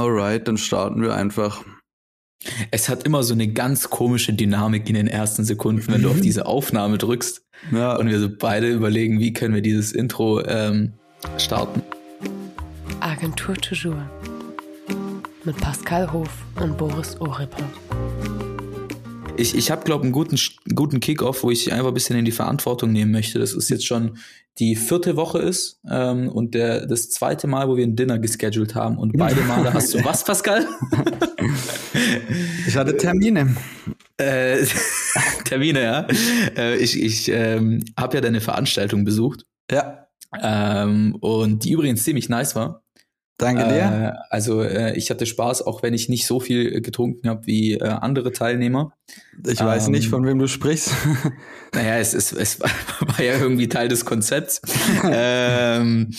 Alright, dann starten wir einfach. Es hat immer so eine ganz komische Dynamik in den ersten Sekunden, wenn du auf diese Aufnahme drückst Ja, und wir so beide überlegen, wie können wir dieses Intro ähm, starten. Agentur Toujours. Mit Pascal Hof und Boris Oripper. Ich, ich habe, glaube einen guten, guten Kickoff, wo ich einfach ein bisschen in die Verantwortung nehmen möchte. Das ist jetzt schon die vierte Woche ist ähm, und der, das zweite Mal, wo wir ein Dinner gescheduled haben. Und beide Male hast du was, Pascal? ich hatte Termine. Äh, Termine, ja. Äh, ich ich ähm, habe ja deine Veranstaltung besucht. Ja, Ähm, und die übrigens ziemlich nice war. Danke dir. Äh, also äh, ich hatte Spaß, auch wenn ich nicht so viel äh, getrunken habe wie äh, andere Teilnehmer. Ich weiß ähm, nicht, von wem du sprichst. Naja, es, es, es war ja irgendwie Teil des Konzepts. ähm,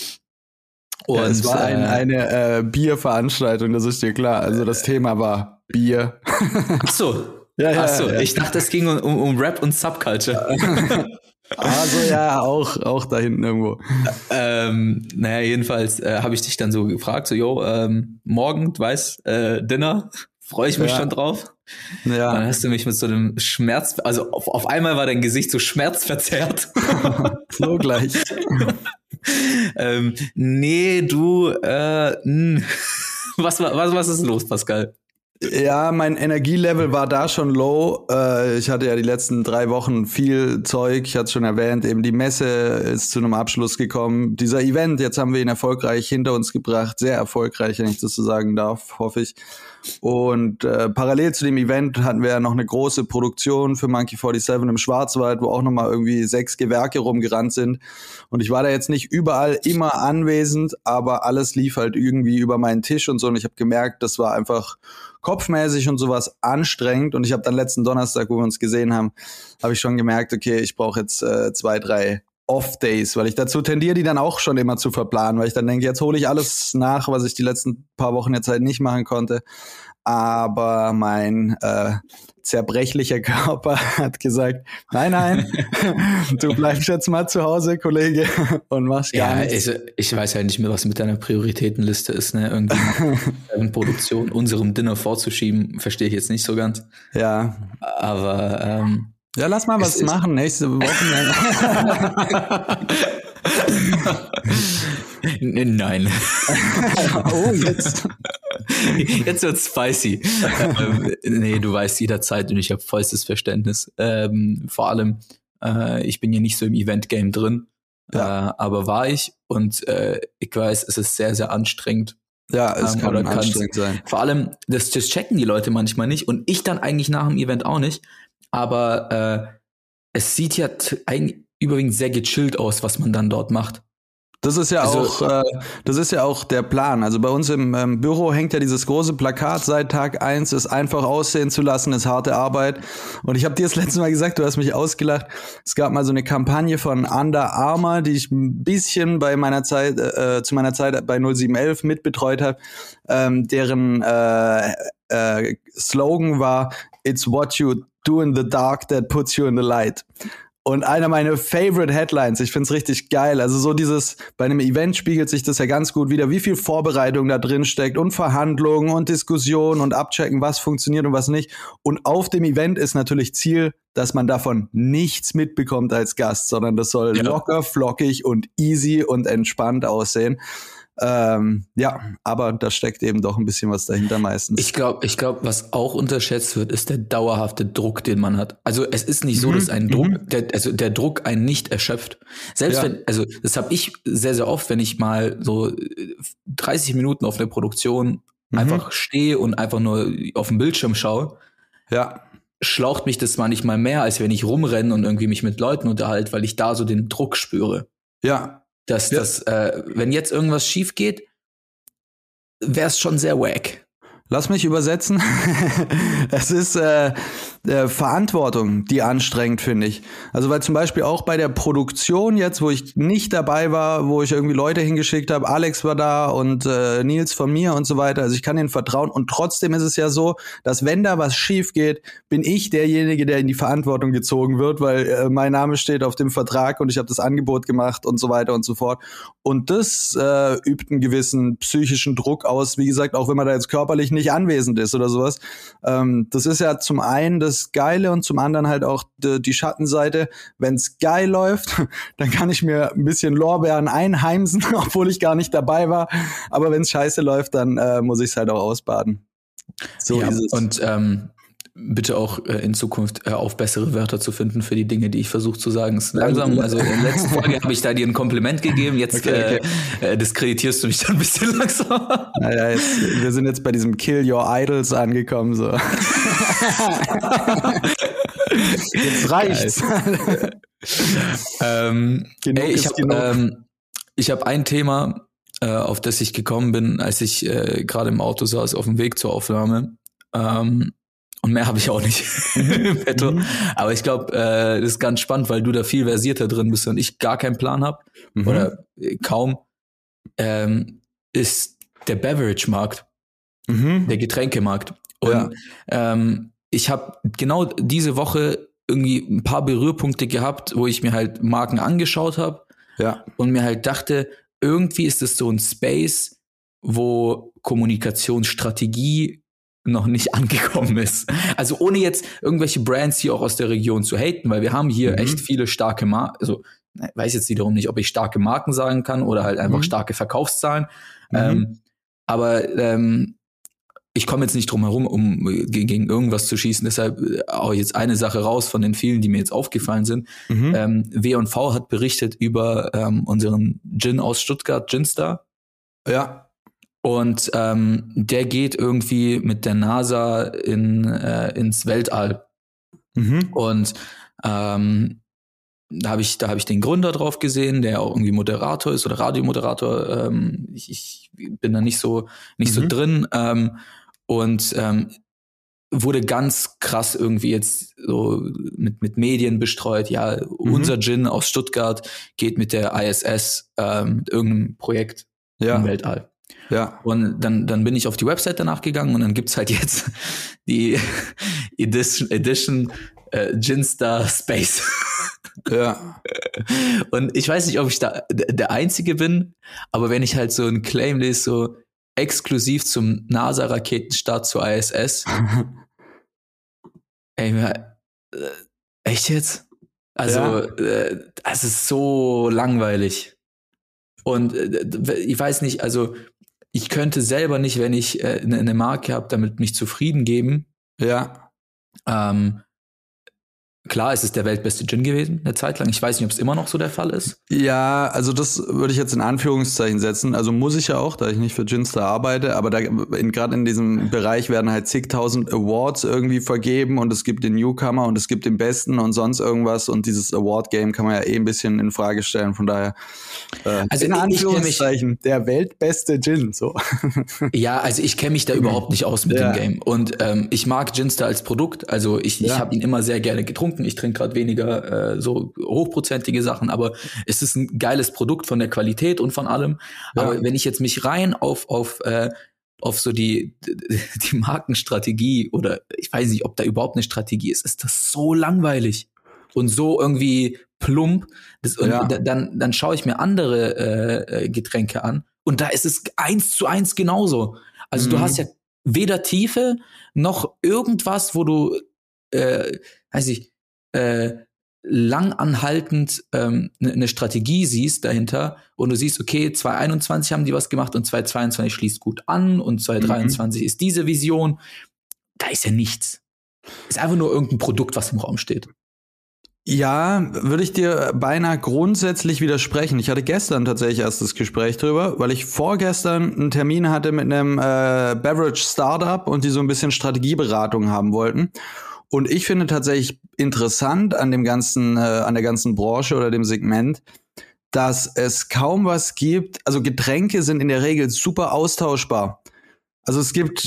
und ja, es war ein, äh, eine äh, Bierveranstaltung, das ist dir klar. Also das Thema war Bier. ach so. Ja, ja, ach so, ja. ich dachte, es ging um, um, um Rap und Subculture. Also ja, auch, auch da hinten irgendwo. ähm, naja, jedenfalls äh, habe ich dich dann so gefragt, so, yo, ähm, morgen, du weißt, äh, Dinner, freue ich mich Ja. schon drauf. Dann Ja, hast du mich mit so einem Schmerz, also auf, auf einmal war dein Gesicht so schmerzverzerrt. so gleich. ähm, nee, du, äh, mh. was, was, was ist los, Pascal? Ja, mein Energielevel war da schon low. Äh, ich hatte ja die letzten drei Wochen viel Zeug. Ich hatte es schon erwähnt, eben die Messe ist zu einem Abschluss gekommen. Dieser Event, jetzt haben wir ihn erfolgreich hinter uns gebracht. Sehr erfolgreich, wenn ich das so sagen darf, hoffe ich. Und äh, parallel zu dem Event hatten wir ja noch eine große Produktion für Monkey 47 im Schwarzwald, wo auch nochmal irgendwie sechs Gewerke rumgerannt sind. Und ich war da jetzt nicht überall immer anwesend, aber alles lief halt irgendwie über meinen Tisch und so. Und ich habe gemerkt, das war einfach kopfmäßig und sowas anstrengend. Und ich habe dann letzten Donnerstag, wo wir uns gesehen haben, habe ich schon gemerkt, okay, ich brauche jetzt äh, zwei, drei Off-Days, weil ich dazu tendiere, die dann auch schon immer zu verplanen, weil ich dann denke, jetzt hole ich alles nach, was ich die letzten paar Wochen jetzt halt nicht machen konnte. Aber mein äh, zerbrechlicher Körper hat gesagt, nein, nein, du bleibst jetzt mal zu Hause, Kollege, und machst gar Ja, nichts. also, ich weiß ja nicht mehr, was mit deiner Prioritätenliste ist, ne? Irgendwie eine Produktion unserem Dinner vorzuschieben, verstehe ich jetzt nicht so ganz. Ja, Aber ähm, Ja, lass mal was machen nächste Woche. nein. oh, jetzt. Jetzt wird's spicy. ähm, nee, du weißt jederzeit und ich habe vollstes Verständnis. Ähm, vor allem, äh, ich bin ja nicht so im Event-Game drin, Ja. äh, aber war ich und äh, ich weiß, es ist sehr, sehr anstrengend. Ja, es Ähm, kann anstrengend sein. Vor allem, das, das checken die Leute manchmal nicht und ich dann eigentlich nach dem Event auch nicht. Aber äh, es sieht ja eigentlich überwiegend sehr gechillt aus, was man dann dort macht. Das ist ja Also- auch, äh, das ist ja auch der Plan. Also bei uns im ähm, Büro hängt ja dieses große Plakat seit Tag eins, es einfach aussehen zu lassen, ist harte Arbeit. Und ich habe dir das letzte Mal gesagt, du hast mich ausgelacht. Es gab mal so eine Kampagne von Under Armour, die ich ein bisschen bei meiner Zeit, äh, zu meiner Zeit bei 0711 mitbetreut habe, ähm, deren äh, äh, Slogan war It's what you do in the dark that puts you in the light. Und einer meiner favorite Headlines, ich find's richtig geil. Also so dieses, bei einem Event spiegelt sich das ja ganz gut wieder, wie viel Vorbereitung da drin steckt und Verhandlungen und Diskussionen und abchecken, was funktioniert und was nicht. Und auf dem Event ist natürlich Ziel, dass man davon nichts mitbekommt als Gast, sondern das soll Ja. locker, flockig und easy und entspannt aussehen. Ähm, ja, aber da steckt eben doch ein bisschen was dahinter meistens. Ich glaube, ich glaub, was auch unterschätzt wird, ist der dauerhafte Druck, den man hat. Also es ist nicht so, Mhm, dass ein Druck, mhm. der, also der Druck einen nicht erschöpft. Selbst Ja. wenn, also das habe ich sehr, sehr oft, wenn ich mal so äh, 30 Minuten auf eine Produktion Mhm. einfach stehe und einfach nur auf den Bildschirm schaue, ja, schlaucht mich das manchmal mehr, als wenn ich rumrenne und irgendwie mich mit Leuten unterhalte, weil ich da so den Druck spüre. ja, Dass Ja. das, äh, wenn jetzt irgendwas schief geht, wäre es schon sehr wack. Lass mich übersetzen. es ist äh, äh, Verantwortung, die anstrengend finde ich. Also weil zum Beispiel auch bei der Produktion jetzt, wo ich nicht dabei war, wo ich irgendwie Leute hingeschickt habe, Alex war da und äh, Nils von mir und so weiter. Also ich kann ihnen vertrauen und trotzdem ist es ja so, dass wenn da was schief geht, bin ich derjenige, der in die Verantwortung gezogen wird, weil äh, mein Name steht auf dem Vertrag und ich habe das Angebot gemacht und so weiter und so fort. Und das äh, übt einen gewissen psychischen Druck aus. Wie gesagt, auch wenn man da jetzt körperlich nicht nicht anwesend ist oder sowas. Ähm, das ist ja zum einen das Geile und zum anderen halt auch die, die Schattenseite. Wenn es geil läuft, dann kann ich mir ein bisschen Lorbeeren einheimsen, obwohl ich gar nicht dabei war. Aber wenn es scheiße läuft, dann äh, muss ich es halt auch ausbaden. So ja, ist es. Und ähm, bitte auch äh, in Zukunft äh, auf bessere Wörter zu finden für die Dinge, die ich versuche zu sagen. Es ist langsam, also in der letzten Folge habe ich da dir ein Kompliment gegeben, jetzt okay, okay. Äh, äh, diskreditierst du mich dann ein bisschen langsam. Naja, jetzt, wir sind jetzt bei diesem Kill Your Idols angekommen. So. jetzt reicht's. ähm, ey, ich habe ähm, ich hab ein Thema, äh, auf das ich gekommen bin, als ich äh, gerade im Auto saß, auf dem Weg zur Aufnahme. Ähm, und mehr habe ich auch nicht im Petto. Mhm. Aber ich glaube, äh, das ist ganz spannend, weil du da viel versierter drin bist und ich gar keinen Plan habe. Mhm. Oder äh, kaum. Ähm, ist der Beverage-Markt. Mhm. Der Getränkemarkt. Und ja. ähm, ich habe genau diese Woche irgendwie ein paar Berührpunkte gehabt, wo ich mir halt Marken angeschaut habe. Ja. Und mir halt dachte, irgendwie ist es so ein Space, wo Kommunikationsstrategie noch nicht angekommen ist. Also ohne jetzt irgendwelche Brands hier auch aus der Region zu haten, weil wir haben hier mhm. echt viele starke Marken, also weiß jetzt wiederum nicht, ob ich starke Marken sagen kann oder halt einfach mhm. starke Verkaufszahlen. Mhm. Ähm, aber ähm, ich komme jetzt nicht drum herum, um gegen, gegen irgendwas zu schießen. Deshalb auch jetzt eine Sache raus von den vielen, die mir jetzt aufgefallen sind. Mhm. Ähm, W&V hat berichtet über ähm, unseren Gin aus Stuttgart, Ginstar. Ja. Und ähm, der geht irgendwie mit der NASA in, äh, ins Weltall. Mhm. Und ähm, da habe ich, da habe ich den Gründer drauf gesehen, der auch irgendwie Moderator ist oder Radiomoderator. Ähm, ich, ich bin da nicht so nicht mhm. so drin. Ähm, und ähm, wurde ganz krass irgendwie jetzt so mit, mit Medien bestreut. Ja, mhm. unser Gin aus Stuttgart geht mit der ISS ähm, mit irgendeinem Projekt ja. im Weltall. Ja. Und dann, dann bin ich auf die Website danach gegangen und dann gibt's halt jetzt die Edition, Edition äh, Ginstar Space. Ja. Und ich weiß nicht, ob ich da der Einzige bin, aber wenn ich halt so ein Claim lese, so exklusiv zum NASA-Raketenstart zur ISS. ey, mir, äh, echt jetzt? Also, ja. äh, das ist so langweilig. Und äh, ich weiß nicht, also ich könnte selber nicht, wenn ich äh, eine, eine Marke habe, damit mich zufrieden geben. Ja. Ähm, Klar, es ist der weltbeste Gin gewesen, eine Zeit lang. Ich weiß nicht, ob es immer noch so der Fall ist. Ja, also das würde ich jetzt in Anführungszeichen setzen. Also muss ich ja auch, da ich nicht für Ginstar arbeite, aber da gerade in diesem Bereich werden halt zigtausend Awards irgendwie vergeben und es gibt den Newcomer und es gibt den Besten und sonst irgendwas und dieses Award-Game kann man ja eh ein bisschen in Frage stellen. Von daher, äh, also in Anführungszeichen, der weltbeste Gin. So. Ja, also ich kenne mich da überhaupt nicht aus mit ja. dem Game und ähm, ich mag Ginstar als Produkt. Also ich, ja. ich habe ihn immer sehr gerne getrunken getrunken. Ich trinke gerade weniger äh, so hochprozentige Sachen, aber es ist ein geiles Produkt von der Qualität und von allem. Ja. Aber wenn ich jetzt mich rein auf auf äh, auf so die die Markenstrategie oder ich weiß nicht, ob da überhaupt eine Strategie ist, ist das so langweilig und so irgendwie plump. Das, ja. dann dann schaue ich mir andere äh, äh, Getränke an und da ist es eins zu eins genauso. Also mhm. du hast ja weder Tiefe noch irgendwas, wo du äh, weiß ich, äh, langanhaltend ähm, eine ne Strategie siehst dahinter und du siehst, okay, 2021 haben die was gemacht und 2022 schließt gut an und 2023 mhm. ist diese Vision. Da ist ja nichts. Ist einfach nur irgendein Produkt, was im Raum steht. Ja, würde ich dir beinahe grundsätzlich widersprechen. Ich hatte gestern tatsächlich erst das Gespräch drüber, weil ich vorgestern einen Termin hatte mit einem äh, Beverage Startup und die so ein bisschen Strategieberatung haben wollten. Und ich finde tatsächlich interessant an dem ganzen, äh, an der ganzen Branche oder dem Segment, dass es kaum was gibt. Also Getränke sind in der Regel super austauschbar. Also es gibt,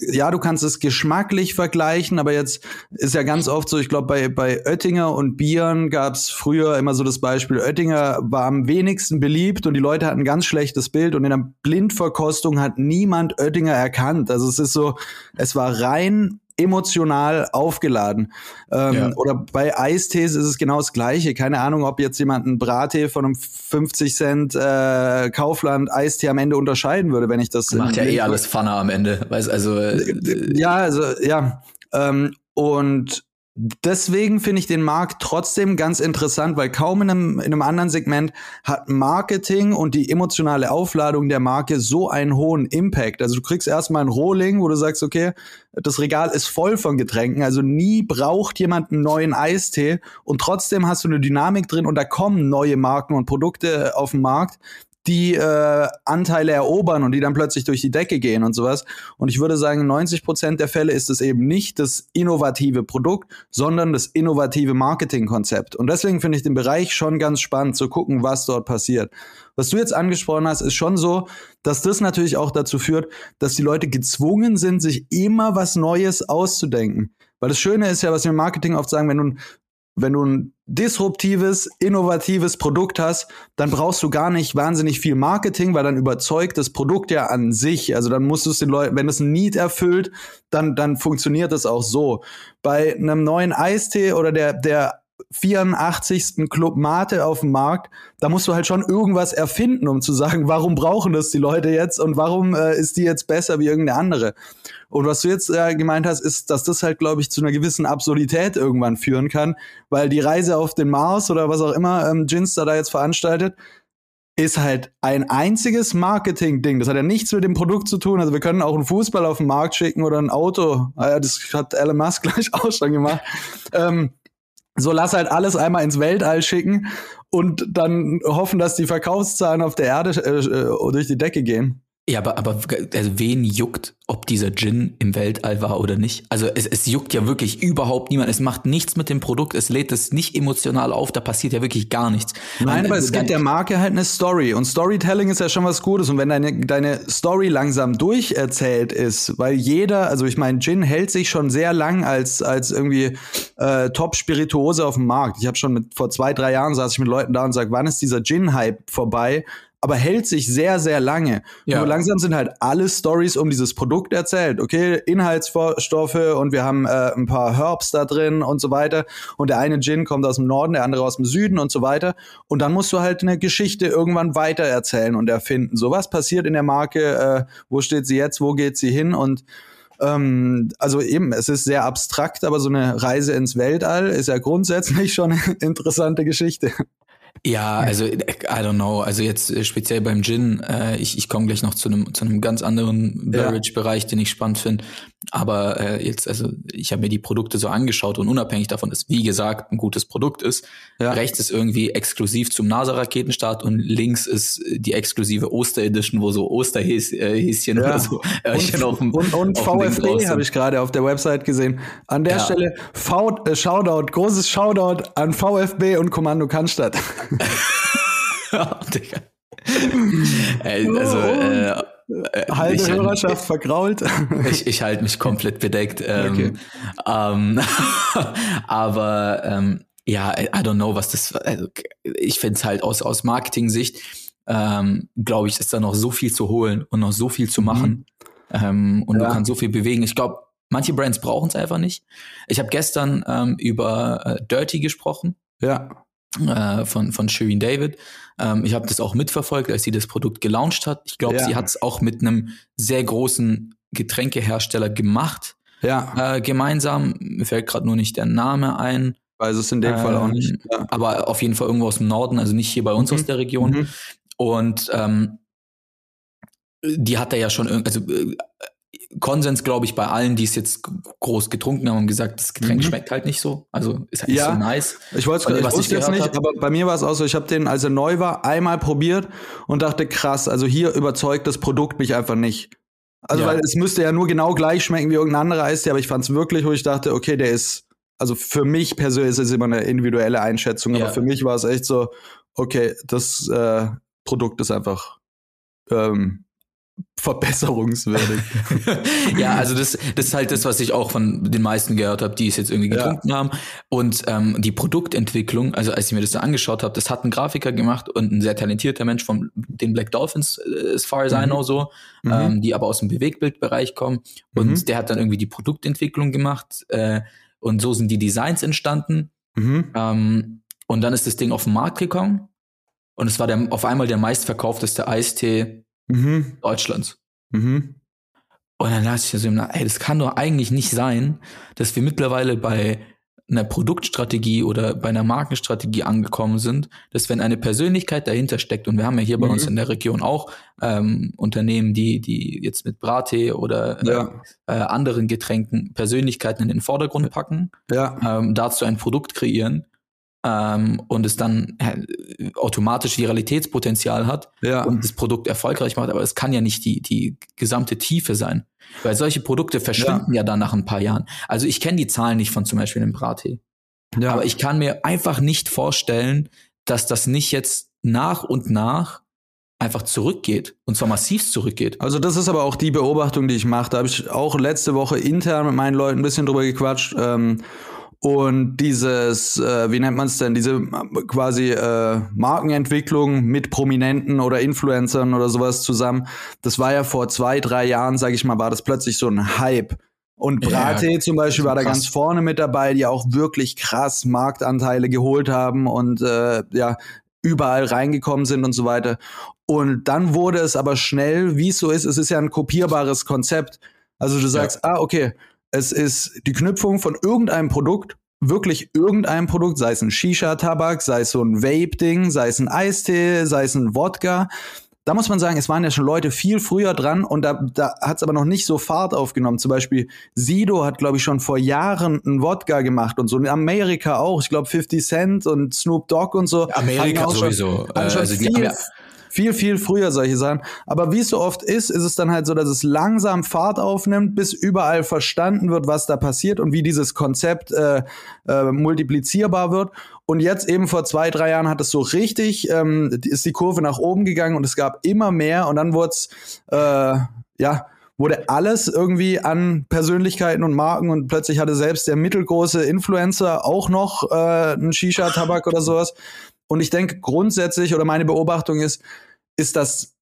ja, du kannst es geschmacklich vergleichen, aber jetzt ist ja ganz oft so, ich glaube, bei, bei Oettinger und Bieren gab es früher immer so das Beispiel, Oettinger war am wenigsten beliebt und die Leute hatten ein ganz schlechtes Bild und in der Blindverkostung hat niemand Oettinger erkannt. Also es ist so, es war rein emotional aufgeladen. Ähm, ja. Oder bei Eistees ist es genau das Gleiche. Keine Ahnung, ob jetzt jemand einen Brattee von einem 50 Cent äh, Kaufland Eistee am Ende unterscheiden würde, wenn ich das. Macht ja eh alles Pfanne am Ende. Weiß also. Äh, ja, also ja. Ähm, und Deswegen finde ich den Markt trotzdem ganz interessant, weil kaum in einem, in einem anderen Segment hat Marketing und die emotionale Aufladung der Marke so einen hohen Impact. Also du kriegst erstmal ein Rohling, wo du sagst, okay, das Regal ist voll von Getränken, also nie braucht jemand einen neuen Eistee und trotzdem hast du eine Dynamik drin und da kommen neue Marken und Produkte auf den Markt, die äh, Anteile erobern und die dann plötzlich durch die Decke gehen und sowas. Und ich würde sagen, 90 Prozent der Fälle ist es eben nicht das innovative Produkt, sondern das innovative Marketingkonzept. Und deswegen finde ich den Bereich schon ganz spannend zu gucken, was dort passiert. Was du jetzt angesprochen hast, ist schon so, dass das natürlich auch dazu führt, dass die Leute gezwungen sind, sich immer was Neues auszudenken. Weil das Schöne ist ja, was wir im Marketing oft sagen, wenn du wenn du ein disruptives, innovatives Produkt hast, dann brauchst du gar nicht wahnsinnig viel Marketing, weil dann überzeugt das Produkt ja an sich. Also dann musst du es den Leuten, wenn es ein Need erfüllt, dann, dann funktioniert es auch so. Bei einem neuen Eistee oder der, der 84. Club Mate auf dem Markt, da musst du halt schon irgendwas erfinden, um zu sagen, warum brauchen das die Leute jetzt und warum äh, ist die jetzt besser wie irgendeine andere. Und was du jetzt äh, gemeint hast, ist, dass das halt, glaube ich, zu einer gewissen Absurdität irgendwann führen kann, weil die Reise auf den Mars oder was auch immer ähm, Ginster da jetzt veranstaltet, ist halt ein einziges Marketing-Ding. Das hat ja nichts mit dem Produkt zu tun. Also wir können auch einen Fußball auf den Markt schicken oder ein Auto. Ah das hat Elon Musk gleich auch schon gemacht. ähm, so lass halt alles einmal ins Weltall schicken und dann hoffen, dass die Verkaufszahlen auf der Erde äh, äh durch die Decke gehen. Ja, aber, aber also wen juckt, ob dieser Gin im Weltall war oder nicht? Also es, es juckt ja wirklich überhaupt niemand. Es macht nichts mit dem Produkt, es lädt es nicht emotional auf, da passiert ja wirklich gar nichts. Nein, aber es gibt der Marke halt eine Story und Storytelling ist ja schon was Gutes. Und wenn deine, deine Story langsam durcherzählt ist, weil jeder, also ich meine, Gin hält sich schon sehr lang als, als irgendwie äh, Top-Spirituose auf dem Markt. Ich habe schon mit vor zwei, drei Jahren saß ich mit Leuten da und sag, wann ist dieser Gin-Hype vorbei? Aber hält sich sehr, sehr lange. Ja. Nur langsam sind halt alle Stories um dieses Produkt erzählt. Okay, Inhaltsstoffe und wir haben äh, ein paar Herbs da drin und so weiter. Und der eine Gin kommt aus dem Norden, der andere aus dem Süden und so weiter. Und dann musst du halt eine Geschichte irgendwann weiter erzählen und erfinden. So was passiert in der Marke, äh, wo steht sie jetzt, wo geht sie hin und ähm, also eben, es ist sehr abstrakt, aber so eine Reise ins Weltall ist ja grundsätzlich schon eine interessante Geschichte. Ja, also I don't know. Also jetzt äh, speziell beim Gin, äh, ich, ich komme gleich noch zu einem zu einem ganz anderen Beverage-Bereich, den ich spannend finde. Aber äh, jetzt, also ich habe mir die Produkte so angeschaut und unabhängig davon, dass wie gesagt ein gutes Produkt ist, ja. rechts ist irgendwie exklusiv zum NASA-Raketenstart und links ist die exklusive Oster-Edition, wo so Osterhäschen äh, ja. oder so Öhrchen auf dem Und, und VfB habe ich gerade auf der Website gesehen. An der ja. Stelle v, äh, Shoutout, großes Shoutout an VfB und Kommando Cannstatt. oh, Digga. also, äh, äh, halbe ich, Hörerschaft vergrault. ich, ich halte mich komplett bedeckt. Ähm, okay. ähm, aber ähm, ja, I don't know, was das. Also, ich finde es halt aus, aus Marketing-Sicht, ähm, glaube ich, ist da noch so viel zu holen und noch so viel zu machen. Mhm. Ähm, und ja. du kannst so viel bewegen. Ich glaube, manche Brands brauchen es einfach nicht. Ich habe gestern ähm, über äh, Dirty gesprochen. Ja äh, von, von Shirin David. Ähm, ich habe das auch mitverfolgt, als sie das Produkt gelauncht hat. Ich glaube, ja. sie hat es auch mit einem sehr großen Getränkehersteller gemacht. Ja. Äh, gemeinsam. Mir fällt gerade nur nicht der Name ein. Weiß es in dem ähm, Fall auch nicht. Ähm, ja. Aber auf jeden Fall irgendwo aus dem Norden, also nicht hier bei uns mhm. aus der Region. Mhm. Und ähm, die hat da ja schon, also äh, Konsens, glaube ich, bei allen, die es jetzt groß getrunken haben, haben gesagt, das Getränk mhm. schmeckt halt nicht so. Also ist halt ja, nicht so nice. Ich wollte es jetzt nicht, hab. aber bei mir war es auch so, ich habe den, als er neu war, einmal probiert und dachte, krass, also hier überzeugt das Produkt mich einfach nicht. Also, ja. weil es müsste ja nur genau gleich schmecken wie irgendein anderer Eistee, aber ich fand es wirklich, wo ich dachte, okay, der ist, also für mich persönlich ist es immer eine individuelle Einschätzung, ja. aber für mich war es echt so, okay, das äh, Produkt ist einfach ähm, verbesserungswürdig. ja, also das, das ist halt das, was ich auch von den meisten gehört habe, die es jetzt irgendwie getrunken ja. haben. Und ähm, die Produktentwicklung, also als ich mir das so angeschaut habe, das hat ein Grafiker gemacht und ein sehr talentierter Mensch von den Black Dolphins, äh, as far as mhm. I know so, mhm. ähm, die aber aus dem Bewegtbildbereich kommen. Und mhm. der hat dann irgendwie die Produktentwicklung gemacht äh, und so sind die Designs entstanden. Mhm. Ähm, und dann ist das Ding auf den Markt gekommen und es war der, auf einmal der meistverkaufteste Eistee mhm. Deutschlands. Mhm. Und dann dachte ich so, ey, das kann doch eigentlich nicht sein, dass wir mittlerweile bei einer Produktstrategie oder bei einer Markenstrategie angekommen sind, dass wenn eine Persönlichkeit dahinter steckt, und wir haben ja hier bei mhm. uns in der Region auch ähm, Unternehmen, die, die jetzt mit Brattee oder ja. äh, anderen Getränken Persönlichkeiten in den Vordergrund packen, ja. ähm, dazu ein Produkt kreieren, ähm, und es dann äh, automatisch Viralitätspotenzial hat ja. und das Produkt erfolgreich macht, aber es kann ja nicht die, die gesamte Tiefe sein. Weil solche Produkte verschwinden ja, ja dann nach ein paar Jahren. Also ich kenne die Zahlen nicht von zum Beispiel einem Brattee. Ja. Aber ich kann mir einfach nicht vorstellen, dass das nicht jetzt nach und nach einfach zurückgeht und zwar massiv zurückgeht. Also das ist aber auch die Beobachtung, die ich mache. Da habe ich auch letzte Woche intern mit meinen Leuten ein bisschen drüber gequatscht. Ähm, und dieses, äh, wie nennt man es denn, diese quasi äh, Markenentwicklung mit Prominenten oder Influencern oder sowas zusammen, das war ja vor zwei, drei Jahren, sage ich mal, war das plötzlich so ein Hype. Und Brate ja, zum Beispiel war da ganz vorne mit dabei, die auch wirklich krass Marktanteile geholt haben und äh, ja, überall reingekommen sind und so weiter. Und dann wurde es aber schnell, wie es so ist, es ist ja ein kopierbares Konzept. Also du sagst, ja. ah, okay, es ist die Knüpfung von irgendeinem Produkt, wirklich irgendeinem Produkt, sei es ein Shisha-Tabak, sei es so ein Vape-Ding, sei es ein Eistee, sei es ein Wodka. Da muss man sagen, es waren ja schon Leute viel früher dran und da, da hat es aber noch nicht so Fahrt aufgenommen. Zum Beispiel Sido hat, glaube ich, schon vor Jahren einen Wodka gemacht und so. In Amerika auch. Ich glaube 50 Cent und Snoop Dogg und so. Amerika sowieso. Schon, äh, schon also viel, viel, viel früher solche Sachen. Aber wie es so oft ist, ist es dann halt so, dass es langsam Fahrt aufnimmt, bis überall verstanden wird, was da passiert und wie dieses Konzept äh, äh, multiplizierbar wird. Und jetzt eben vor zwei, drei Jahren hat es so richtig, ähm, ist die Kurve nach oben gegangen und es gab immer mehr und dann wurde es, äh, ja, wurde alles irgendwie an Persönlichkeiten und Marken und plötzlich hatte selbst der mittelgroße Influencer auch noch äh, einen Shisha-Tabak oder sowas. Und ich denke grundsätzlich oder meine Beobachtung ist, ist, dass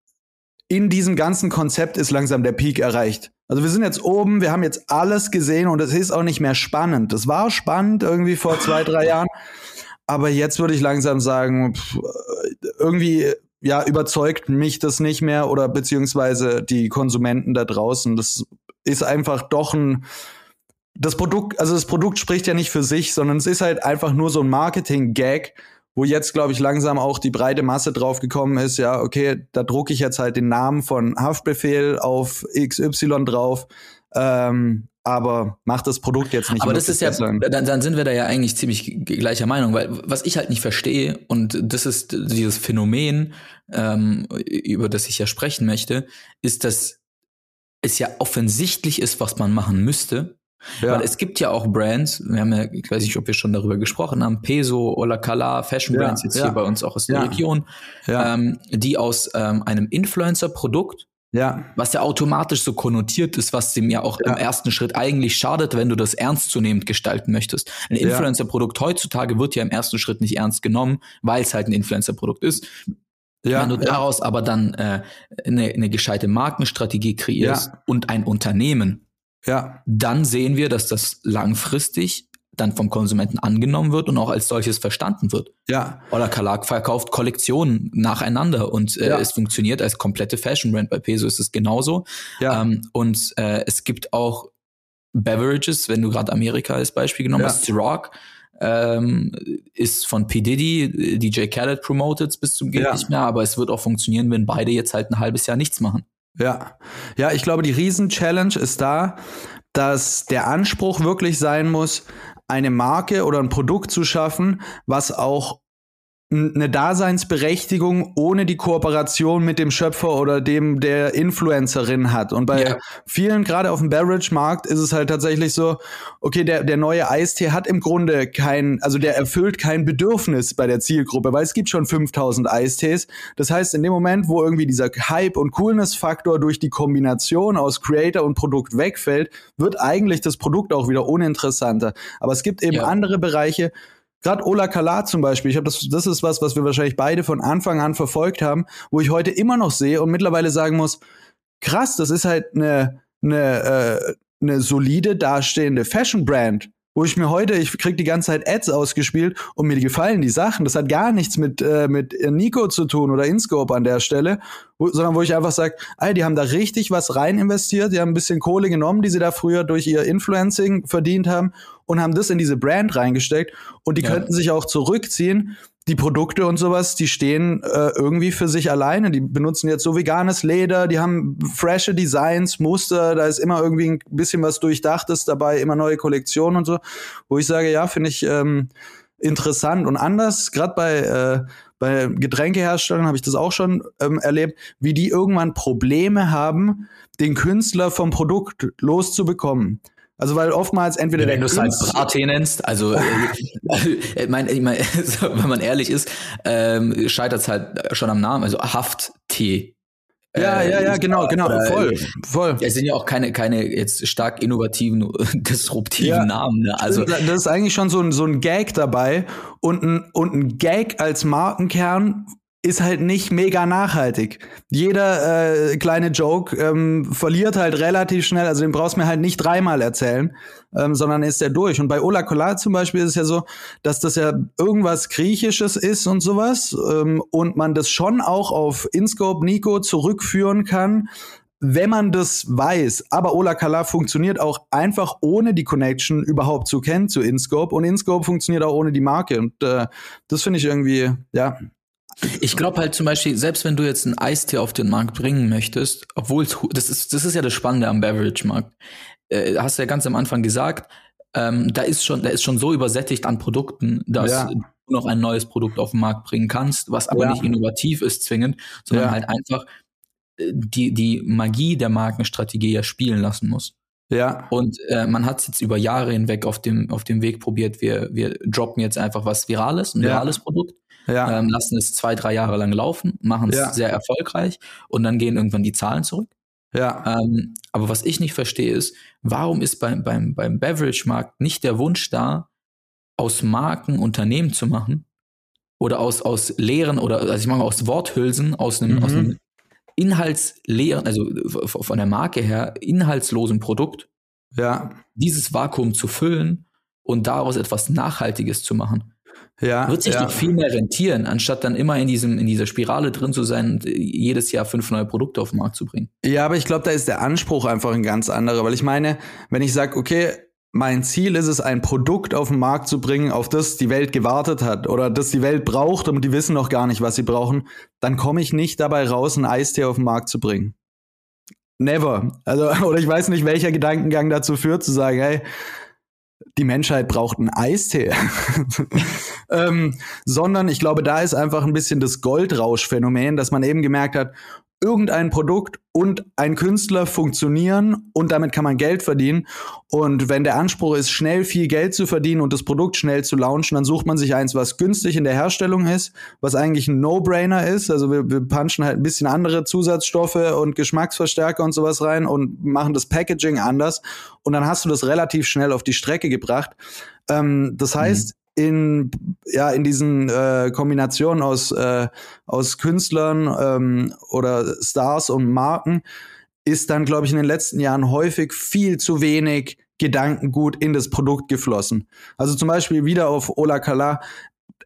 in diesem ganzen Konzept ist langsam der Peak erreicht. Also wir sind jetzt oben, wir haben jetzt alles gesehen und es ist auch nicht mehr spannend. Das war spannend irgendwie vor zwei, drei Jahren. Aber jetzt würde ich langsam sagen, pff, irgendwie ja, überzeugt mich das nicht mehr oder beziehungsweise die Konsumenten da draußen. Das ist einfach doch ein, das Produkt, also das Produkt spricht ja nicht für sich, sondern es ist halt einfach nur so ein Marketing-Gag, wo jetzt, glaube ich, langsam auch die breite Masse drauf gekommen ist, ja, okay, da drucke ich jetzt halt den Namen von Haftbefehl auf XY drauf. Ähm, aber macht das Produkt jetzt nicht. Aber das ist ja, dann, dann sind wir da ja eigentlich ziemlich gleicher Meinung, weil was ich halt nicht verstehe, und das ist dieses Phänomen, ähm, über das ich ja sprechen möchte, ist, dass es ja offensichtlich ist, was man machen müsste, ja. Weil es gibt ja auch Brands, wir haben ja, ich weiß nicht, ob wir schon darüber gesprochen haben, Peso, Ola Kala, Fashion Brands ja, jetzt ja. hier bei uns auch aus der Region, ähm, die aus ähm, einem Influencer-Produkt, ja. was ja automatisch so konnotiert ist, was dem ja auch im ersten Schritt eigentlich schadet, wenn du das ernstzunehmend gestalten möchtest. Ein Influencer-Produkt heutzutage wird ja im ersten Schritt nicht ernst genommen, weil es halt ein Influencer-Produkt ist. Ja, Wenn du daraus aber dann äh, eine, eine gescheite Markenstrategie kreierst und ein Unternehmen, ja. dann sehen wir, dass das langfristig dann vom Konsumenten angenommen wird und auch als solches verstanden wird. Ja. Oder Kalak verkauft Kollektionen nacheinander und äh, ja. es funktioniert als komplette Fashion Brand. Bei Peso ist es genauso. Ja. Ähm, und äh, es gibt auch Beverages, wenn du gerade Amerika als Beispiel genommen ja. hast, Ciroc ähm, ist von P. Diddy, DJ Khaled promoted bis zum geht ja. nicht mehr, aber es wird auch funktionieren, wenn beide jetzt halt ein halbes Jahr nichts machen. Ja, ja, ich glaube, die Riesen-Challenge ist da, dass der Anspruch wirklich sein muss, eine Marke oder ein Produkt zu schaffen, was auch eine Daseinsberechtigung ohne die Kooperation mit dem Schöpfer oder dem der Influencerin hat. Und bei ja. vielen, gerade auf dem Beverage-Markt, ist es halt tatsächlich so, okay, der, der neue Eistee hat im Grunde kein, also der erfüllt kein Bedürfnis bei der Zielgruppe, weil es gibt schon 5000 Eistees. Das heißt, in dem Moment, wo irgendwie dieser Hype- und Coolness-Faktor durch die Kombination aus Creator und Produkt wegfällt, wird eigentlich das Produkt auch wieder uninteressanter. Aber es gibt eben ja. andere Bereiche, Gerade Ola Kala zum Beispiel, ich habe das, das ist was, was wir wahrscheinlich beide von Anfang an verfolgt haben, wo ich heute immer noch sehe und mittlerweile sagen muss, krass, das ist halt eine, eine, äh, eine solide dastehende Fashion Brand wo ich mir heute, ich krieg die ganze Zeit Ads ausgespielt und mir gefallen die Sachen. Das hat gar nichts mit, äh, mit Nico zu tun oder InScope an der Stelle, wo, sondern wo ich einfach sage, ey, die haben da richtig was rein investiert, die haben ein bisschen Kohle genommen, die sie da früher durch ihr Influencing verdient haben und haben das in diese Brand reingesteckt und die ja. könnten sich auch zurückziehen die Produkte und sowas, die stehen äh, irgendwie für sich alleine. Die benutzen jetzt so veganes Leder, die haben frische Designs, Muster, da ist immer irgendwie ein bisschen was Durchdachtes dabei, immer neue Kollektionen und so, wo ich sage, ja, finde ich ähm, interessant und anders, gerade bei äh, bei Getränkeherstellern habe ich das auch schon ähm, erlebt, wie die irgendwann Probleme haben, den Künstler vom Produkt loszubekommen. Also weil oftmals entweder ja, wenn du es halt Brattee nennst, also äh, ich meine, ich mein, wenn man ehrlich ist, ähm, scheitert es halt schon am Namen, also Hafttee. Ja, äh, ja, ja, genau, genau, voll, voll. Es sind ja auch keine, keine jetzt stark innovativen, disruptiven ja, Namen. Ne? Also das ist eigentlich schon so ein, so ein Gag dabei und ein, und ein Gag als Markenkern ist halt nicht mega nachhaltig. Jeder äh, kleine Joke ähm, verliert halt relativ schnell, also den brauchst du mir halt nicht dreimal erzählen, ähm, sondern ist der durch. Und bei Ola Kolar zum Beispiel ist es ja so, dass das ja irgendwas Griechisches ist und sowas ähm, und man das schon auch auf Inscope Nico zurückführen kann, wenn man das weiß. Aber Ola Kala funktioniert auch einfach ohne die Connection überhaupt zu kennen zu Inscope und Inscope funktioniert auch ohne die Marke und äh, das finde ich irgendwie, ja, ich glaube halt zum Beispiel, selbst wenn du jetzt einen Eistee auf den Markt bringen möchtest, obwohl das ist, das ist ja das Spannende am Beverage-Markt. Äh, hast du ja ganz am Anfang gesagt, ähm, da ist schon, da ist schon so übersättigt an Produkten, dass ja. du noch ein neues Produkt auf den Markt bringen kannst, was aber ja. nicht innovativ ist zwingend, sondern ja. halt einfach äh, die, die Magie der Markenstrategie ja spielen lassen muss. Ja. Und äh, man hat es jetzt über Jahre hinweg auf dem, auf dem Weg probiert. Wir, wir droppen jetzt einfach was Virales, ein virales Produkt ja. ähm, lassen es zwei, drei Jahre lang laufen, machen es ja. sehr erfolgreich und dann gehen irgendwann die Zahlen zurück. Ja. Ähm, aber was ich nicht verstehe ist, warum ist beim, beim, beim Beverage-Markt nicht der Wunsch da, aus Marken Unternehmen zu machen oder aus, aus leeren oder also ich meine aus Worthülsen, aus einem, mhm. aus einem inhaltsleeren, also von der Marke her inhaltslosen Produkt, ja. dieses Vakuum zu füllen und daraus etwas Nachhaltiges zu machen ja, wird sich ja. doch viel mehr rentieren, anstatt dann immer in diesem in dieser Spirale drin zu sein und jedes Jahr fünf neue Produkte auf den Markt zu bringen. Ja, aber ich glaube, da ist der Anspruch einfach ein ganz anderer, weil ich meine, wenn ich sage, okay, mein Ziel ist es, ein Produkt auf den Markt zu bringen, auf das die Welt gewartet hat oder das die Welt braucht und die wissen noch gar nicht, was sie brauchen, dann komme ich nicht dabei raus, ein Eistee auf den Markt zu bringen. Never. Also, oder ich weiß nicht, welcher Gedankengang dazu führt, zu sagen, hey, die Menschheit braucht einen Eistee. ähm, sondern ich glaube, da ist einfach ein bisschen das Goldrauschphänomen, dass man eben gemerkt hat, irgendein Produkt und ein Künstler funktionieren und damit kann man Geld verdienen. Und wenn der Anspruch ist, schnell viel Geld zu verdienen und das Produkt schnell zu launchen, dann sucht man sich eins, was günstig in der Herstellung ist, was eigentlich ein No-Brainer ist. Also wir, wir punchen halt ein bisschen andere Zusatzstoffe und Geschmacksverstärker und sowas rein und machen das Packaging anders. Und dann hast du das relativ schnell auf die Strecke gebracht. Ähm, das mhm. In ja in diesen äh, Kombinationen aus äh, aus Künstlern ähm, oder Stars und Marken ist dann glaube ich in den letzten Jahren häufig viel zu wenig Gedankengut in das Produkt geflossen. Also zum Beispiel wieder auf Ola Kala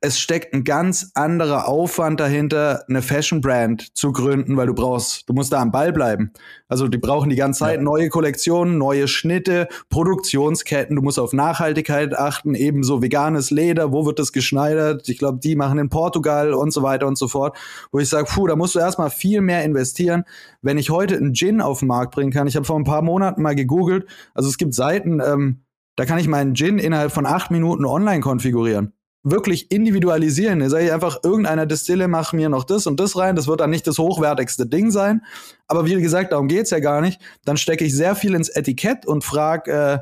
es steckt ein ganz anderer Aufwand dahinter, eine Fashion Brand zu gründen, weil du brauchst, du musst da am Ball bleiben. Also die brauchen die ganze Zeit ja. neue Kollektionen, neue Schnitte, Produktionsketten, du musst auf Nachhaltigkeit achten, ebenso veganes Leder, wo wird das geschneidert? Ich glaube, die machen in Portugal und so weiter und so fort, wo ich sage, puh, da musst du erstmal viel mehr investieren. Wenn ich heute einen Gin auf den Markt bringen kann, ich habe vor ein paar Monaten mal gegoogelt, also es gibt Seiten, ähm, da kann ich meinen Gin innerhalb von acht Minuten online konfigurieren. Wirklich individualisieren. Sage ich einfach, irgendeiner Distille mach mir noch das und das rein. Das wird dann nicht das hochwertigste Ding sein. Aber wie gesagt, darum geht's ja gar nicht. Dann stecke ich sehr viel ins Etikett und frag, äh,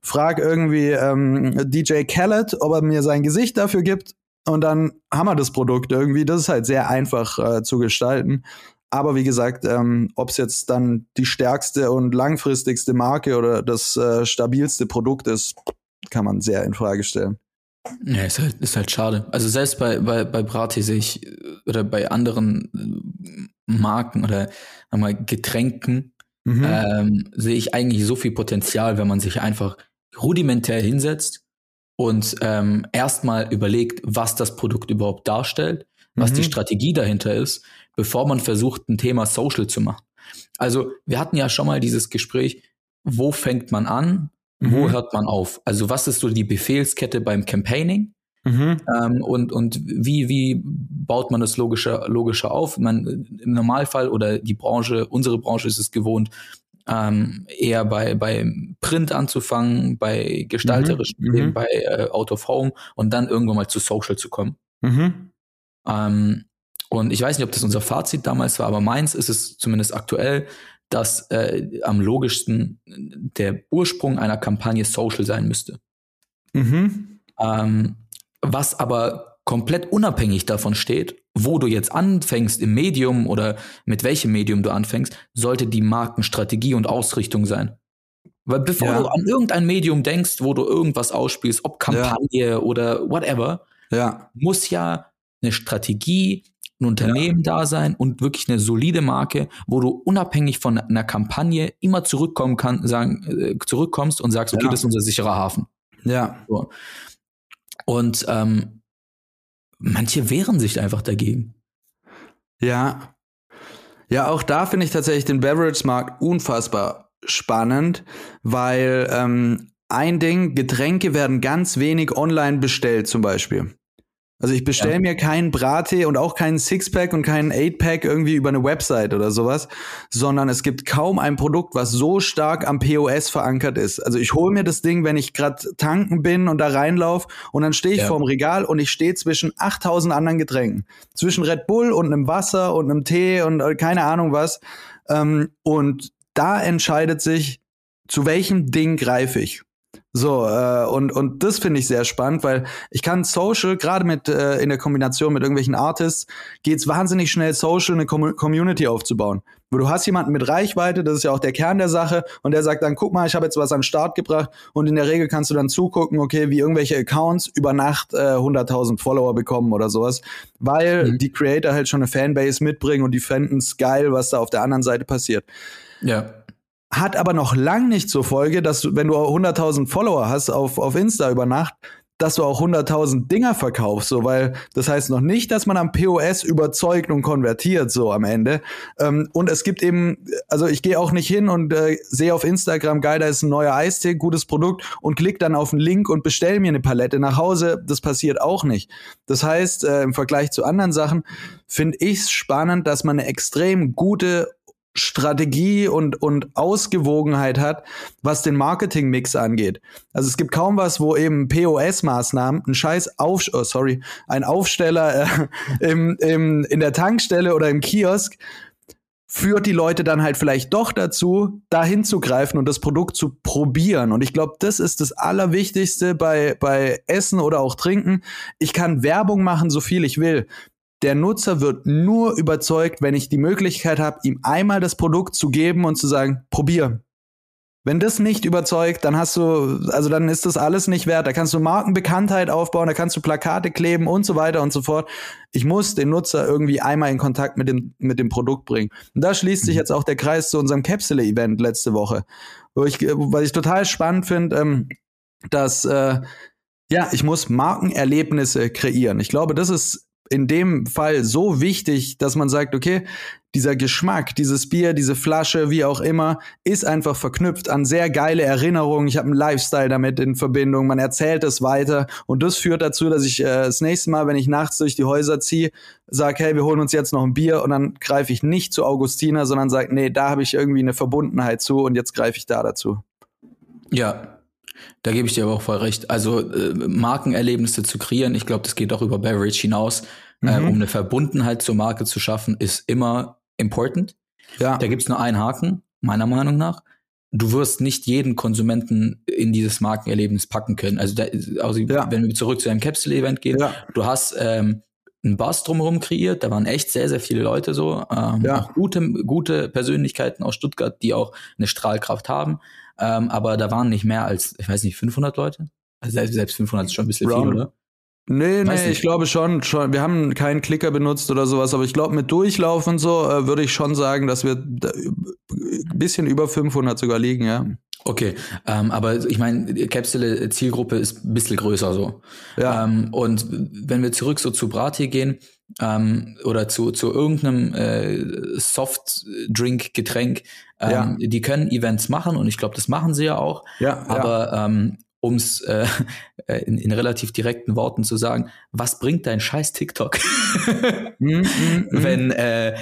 frag irgendwie ähm, DJ Khaled, ob er mir sein Gesicht dafür gibt. Und dann haben wir das Produkt irgendwie. Das ist halt sehr einfach äh, zu gestalten. Aber wie gesagt, ähm, ob es jetzt dann die stärkste und langfristigste Marke oder das äh, stabilste Produkt ist, kann man sehr in Frage stellen. Ja, ist halt, ist halt schade. Also selbst bei, bei, bei Brati sehe ich, oder bei anderen äh, Marken oder mal Getränken, mhm. ähm, sehe ich eigentlich so viel Potenzial, wenn man sich einfach rudimentär hinsetzt und ähm, erstmal überlegt, was das Produkt überhaupt darstellt, was mhm. die Strategie dahinter ist, bevor man versucht, ein Thema Social zu machen. Also wir hatten ja schon mal dieses Gespräch, wo fängt man an, wo mhm. hört man auf? Also was ist so die Befehlskette beim Campaigning? Mhm. Ähm, und, und wie, wie baut man das logischer, logischer auf? Man, Im Normalfall oder die Branche, unsere Branche ist es gewohnt, ähm, eher bei, bei Print anzufangen, bei gestalterischen mhm. Themen, bei äh, Out of Home und dann irgendwann mal zu Social zu kommen. Mhm. Ähm, und ich weiß nicht, ob das unser Fazit damals war, aber meins ist es zumindest aktuell, dass äh, am logischsten der Ursprung einer Kampagne Social sein müsste. Mhm. Ähm, was aber komplett unabhängig davon steht, wo du jetzt anfängst im Medium oder mit welchem Medium du anfängst, sollte die Markenstrategie und Ausrichtung sein. Weil bevor ja. du an irgendein Medium denkst, wo du irgendwas ausspielst, ob Kampagne ja. oder whatever, ja. muss ja eine Strategie, ein Unternehmen ja. da sein und wirklich eine solide Marke, wo du unabhängig von einer Kampagne immer zurückkommen kann, sagen, äh, zurückkommst und sagst, okay, ja. das ist unser sicherer Hafen. Ja. So. Und ähm, manche wehren sich einfach dagegen. Ja. Ja, auch da finde ich tatsächlich den Beverage-Markt unfassbar spannend, weil ähm, ein Ding, Getränke werden ganz wenig online bestellt zum Beispiel. Also ich bestelle ja. mir keinen Brattee und auch keinen Sixpack und keinen Eightpack irgendwie über eine Website oder sowas, sondern es gibt kaum ein Produkt, was so stark am POS verankert ist. Also ich hole mir das Ding, wenn ich gerade tanken bin und da reinlauf und dann stehe ich ja. vorm Regal und ich stehe zwischen 8000 anderen Getränken. Zwischen Red Bull und einem Wasser und einem Tee und äh, keine Ahnung was. Ähm, und da entscheidet sich, zu welchem Ding greife ich. So, äh, und, und das finde ich sehr spannend, weil ich kann Social, gerade mit äh, in der Kombination mit irgendwelchen Artists, geht's wahnsinnig schnell, Social eine Com Community aufzubauen. Wo du hast jemanden mit Reichweite, das ist ja auch der Kern der Sache, und der sagt dann, guck mal, ich habe jetzt was an den Start gebracht, und in der Regel kannst du dann zugucken, okay, wie irgendwelche Accounts über Nacht äh, 100.000 Follower bekommen oder sowas, weil mhm. die Creator halt schon eine Fanbase mitbringen und die fänden's geil, was da auf der anderen Seite passiert. Ja hat aber noch lang nicht zur Folge, dass du, wenn du 100.000 Follower hast auf, auf Insta über Nacht, dass du auch 100.000 Dinger verkaufst, so, weil das heißt noch nicht, dass man am POS überzeugt und konvertiert, so am Ende. Ähm, und es gibt eben, also ich gehe auch nicht hin und äh, sehe auf Instagram, geil, da ist ein neuer Eistee, gutes Produkt und klick dann auf den Link und bestell mir eine Palette nach Hause. Das passiert auch nicht. Das heißt, äh, im Vergleich zu anderen Sachen finde ich es spannend, dass man eine extrem gute Strategie und, und Ausgewogenheit hat, was den Marketingmix angeht. Also es gibt kaum was, wo eben POS-Maßnahmen, ein scheiß Auf, oh, sorry, ein Aufsteller äh, im, im, in der Tankstelle oder im Kiosk führt die Leute dann halt vielleicht doch dazu, da hinzugreifen und das Produkt zu probieren. Und ich glaube, das ist das Allerwichtigste bei, bei Essen oder auch Trinken. Ich kann Werbung machen, so viel ich will der Nutzer wird nur überzeugt, wenn ich die Möglichkeit habe, ihm einmal das Produkt zu geben und zu sagen, probier. Wenn das nicht überzeugt, dann hast du, also dann ist das alles nicht wert. Da kannst du Markenbekanntheit aufbauen, da kannst du Plakate kleben und so weiter und so fort. Ich muss den Nutzer irgendwie einmal in Kontakt mit dem, mit dem Produkt bringen. Und da schließt sich mhm. jetzt auch der Kreis zu unserem Capsule-Event letzte Woche, wo ich, was ich total spannend finde, ähm, dass, äh, ja, ich muss Markenerlebnisse kreieren. Ich glaube, das ist in dem Fall so wichtig, dass man sagt, okay, dieser Geschmack, dieses Bier, diese Flasche, wie auch immer, ist einfach verknüpft an sehr geile Erinnerungen. Ich habe einen Lifestyle damit in Verbindung. Man erzählt es weiter und das führt dazu, dass ich äh, das nächste Mal, wenn ich nachts durch die Häuser ziehe, sage, hey, wir holen uns jetzt noch ein Bier und dann greife ich nicht zu Augustina, sondern sage, nee, da habe ich irgendwie eine Verbundenheit zu und jetzt greife ich da dazu. Ja, Da gebe ich dir aber auch voll recht. Also äh, Markenerlebnisse zu kreieren, ich glaube, das geht auch über Beverage hinaus, äh, Mhm. um eine Verbundenheit zur Marke zu schaffen, ist immer important. Ja. Da gibt's nur einen Haken, meiner Meinung nach. Du wirst nicht jeden Konsumenten in dieses Markenerlebnis packen können. Also, da, also Ja. wenn wir zurück zu einem Capsule-Event gehen, Ja. du hast ähm, einen Buzz drumherum kreiert, da waren echt sehr, sehr viele Leute so, ähm, Ja. auch gute, gute Persönlichkeiten aus Stuttgart, die auch eine Strahlkraft haben, ähm, aber da waren nicht mehr als, ich weiß nicht, 500 Leute? Also selbst, selbst 500 ist schon ein bisschen Round- viel, oder? Nee, Weiß nee, nicht. ich glaube schon, schon. Wir haben keinen Klicker benutzt oder sowas, aber ich glaube, mit Durchlauf und so äh, würde ich schon sagen, dass wir ein bisschen über 500 sogar liegen, ja. Okay, ähm, aber ich meine, die Capsule Zielgruppe ist ein bisschen größer so. Ja. Ähm, und wenn wir zurück so zu Brati gehen ähm, oder zu, zu irgendeinem äh, Softdrink-Getränk, ähm, Ja. die können Events machen und ich glaube, das machen sie ja auch. Ja, Aber ähm, um es äh, in, in relativ direkten Worten zu sagen, was bringt dein scheiß TikTok, ja. Mhm, mhm, mhm. wenn äh,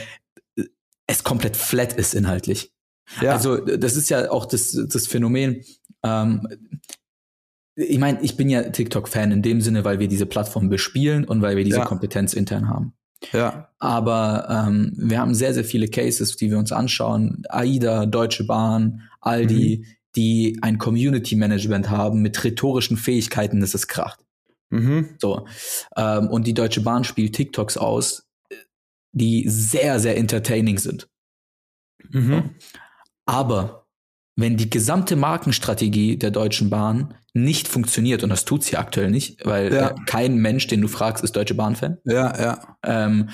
es komplett flat ist inhaltlich? ja. Also das ist ja auch das, das Phänomen. Ähm, ich meine, ich bin ja TikTok-Fan in dem Sinne, weil wir diese Plattform bespielen und weil wir diese Ja. Kompetenz intern haben. ja. Aber ähm, wir haben sehr, sehr viele Cases, die wir uns anschauen. AIDA, Deutsche Bahn, Aldi, die ein Community Management haben mit rhetorischen Fähigkeiten, dass es kracht. Mhm. So. Ähm, und die Deutsche Bahn spielt TikToks aus, die sehr, sehr entertaining sind. Mhm. Aber wenn die gesamte Markenstrategie der Deutschen Bahn nicht funktioniert, und das tut sie aktuell nicht, weil Ja. äh, kein Mensch, den du fragst, ist Deutsche Bahn-Fan, Ja, ja. ähm,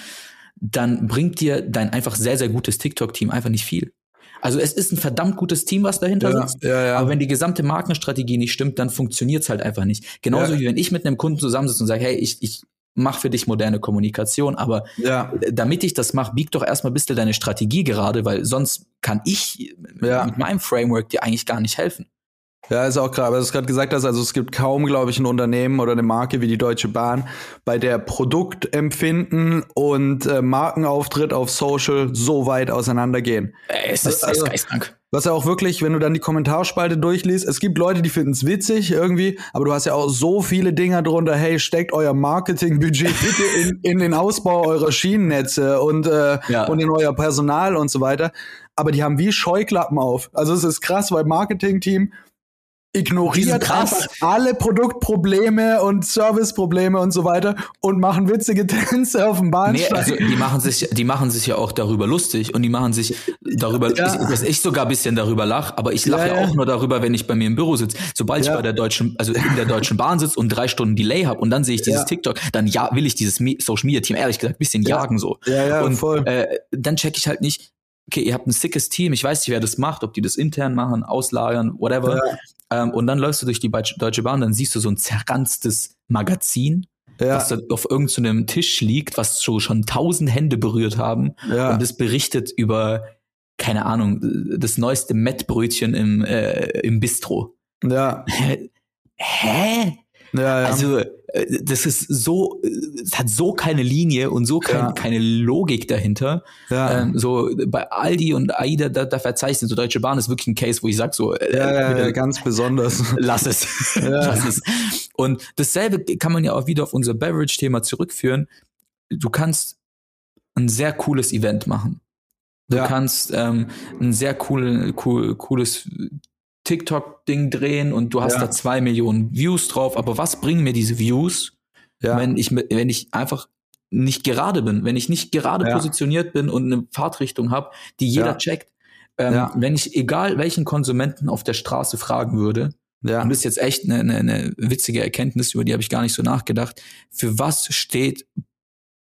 dann bringt dir dein einfach sehr, sehr gutes TikTok-Team einfach nicht viel. Also es ist ein verdammt gutes Team, was dahinter Ja, sitzt. ja, ja. Aber wenn die gesamte Markenstrategie nicht stimmt, dann funktioniert's halt einfach nicht. Genauso wie wenn ich mit einem Kunden zusammensitze und sage, hey, ich, ich mache für dich moderne Kommunikation, aber ja. damit ich das mache, bieg doch erstmal ein bisschen deine Strategie gerade, weil sonst kann ich Ja. mit meinem Framework dir eigentlich gar nicht helfen. Ja, ist auch gerade, was du gerade gesagt hast, also es gibt kaum, glaube ich, ein Unternehmen oder eine Marke wie die Deutsche Bahn, bei der Produktempfinden und äh, Markenauftritt auf Social so weit auseinandergehen. Äh, Es ist, Also- es geistkrank. Was ja auch wirklich, wenn du dann die Kommentarspalte durchliest, es gibt Leute, die finden es witzig irgendwie, aber du hast ja auch so viele Dinger drunter, hey, steckt euer Marketingbudget bitte in, in den Ausbau eurer Schienennetze und, äh, Ja. und in euer Personal und so weiter. Aber die haben wie Scheuklappen auf. Also es ist krass, weil Marketing-Team ignoriert krass. einfach alle Produktprobleme und Serviceprobleme und so weiter und machen witzige Tänze auf dem Nee, Bahnsteig. also die machen sich, die machen sich ja auch darüber lustig und die machen sich darüber, Ja. ich, dass ich sogar ein bisschen darüber lache, aber ich lache Ja, ja, auch nur darüber, wenn ich bei mir im Büro sitze. Sobald Ja. ich bei der deutschen, also in der deutschen Bahn sitze und drei Stunden Delay habe und dann sehe ich dieses. TikTok, dann ja, will ich dieses Social Media Team ehrlich gesagt ein bisschen Ja. jagen so. ja, ja, und voll. Äh, dann check ich halt nicht, okay, ihr habt ein sickes Team, ich weiß nicht, wer das macht, ob die das intern machen, auslagern, whatever. Ähm, und dann läufst du durch die Deutsche Bahn, dann siehst du so ein zerranztes Magazin, ja, was da auf irgendeinem Tisch liegt, was so schon tausend Hände berührt haben. ja. Und das berichtet über, keine Ahnung, das neueste Mettbrötchen im, äh, im Bistro. ja, Hä? Ja, ja. Also, das ist so, äh, es hat so keine Linie und so kein, Ja. keine Logik dahinter. ja. Ähm, so bei Aldi und AIDA, da, da verzeichnen, so Deutsche Bahn ist wirklich ein Case, wo ich sag so, äh, Ja, ja, ja, ganz besonders. lass es. lass es. Und dasselbe kann man ja auch wieder auf unser Beverage-Thema zurückführen. Du kannst ein sehr cooles Event machen. Du Ja. kannst ähm, ein sehr cool, cool, cooles TikTok-Ding drehen und du hast Ja. da zwei Millionen Views drauf. Aber was bringen mir diese Views, Ja, wenn ich wenn ich einfach nicht gerade bin, wenn ich nicht gerade Ja. positioniert bin und eine Fahrtrichtung habe, die jeder checkt. Ähm, Ja. Wenn ich egal welchen Konsumenten auf der Straße fragen würde, ja, und das ist jetzt echt eine, eine, eine witzige Erkenntnis, über die habe ich gar nicht so nachgedacht. Für was steht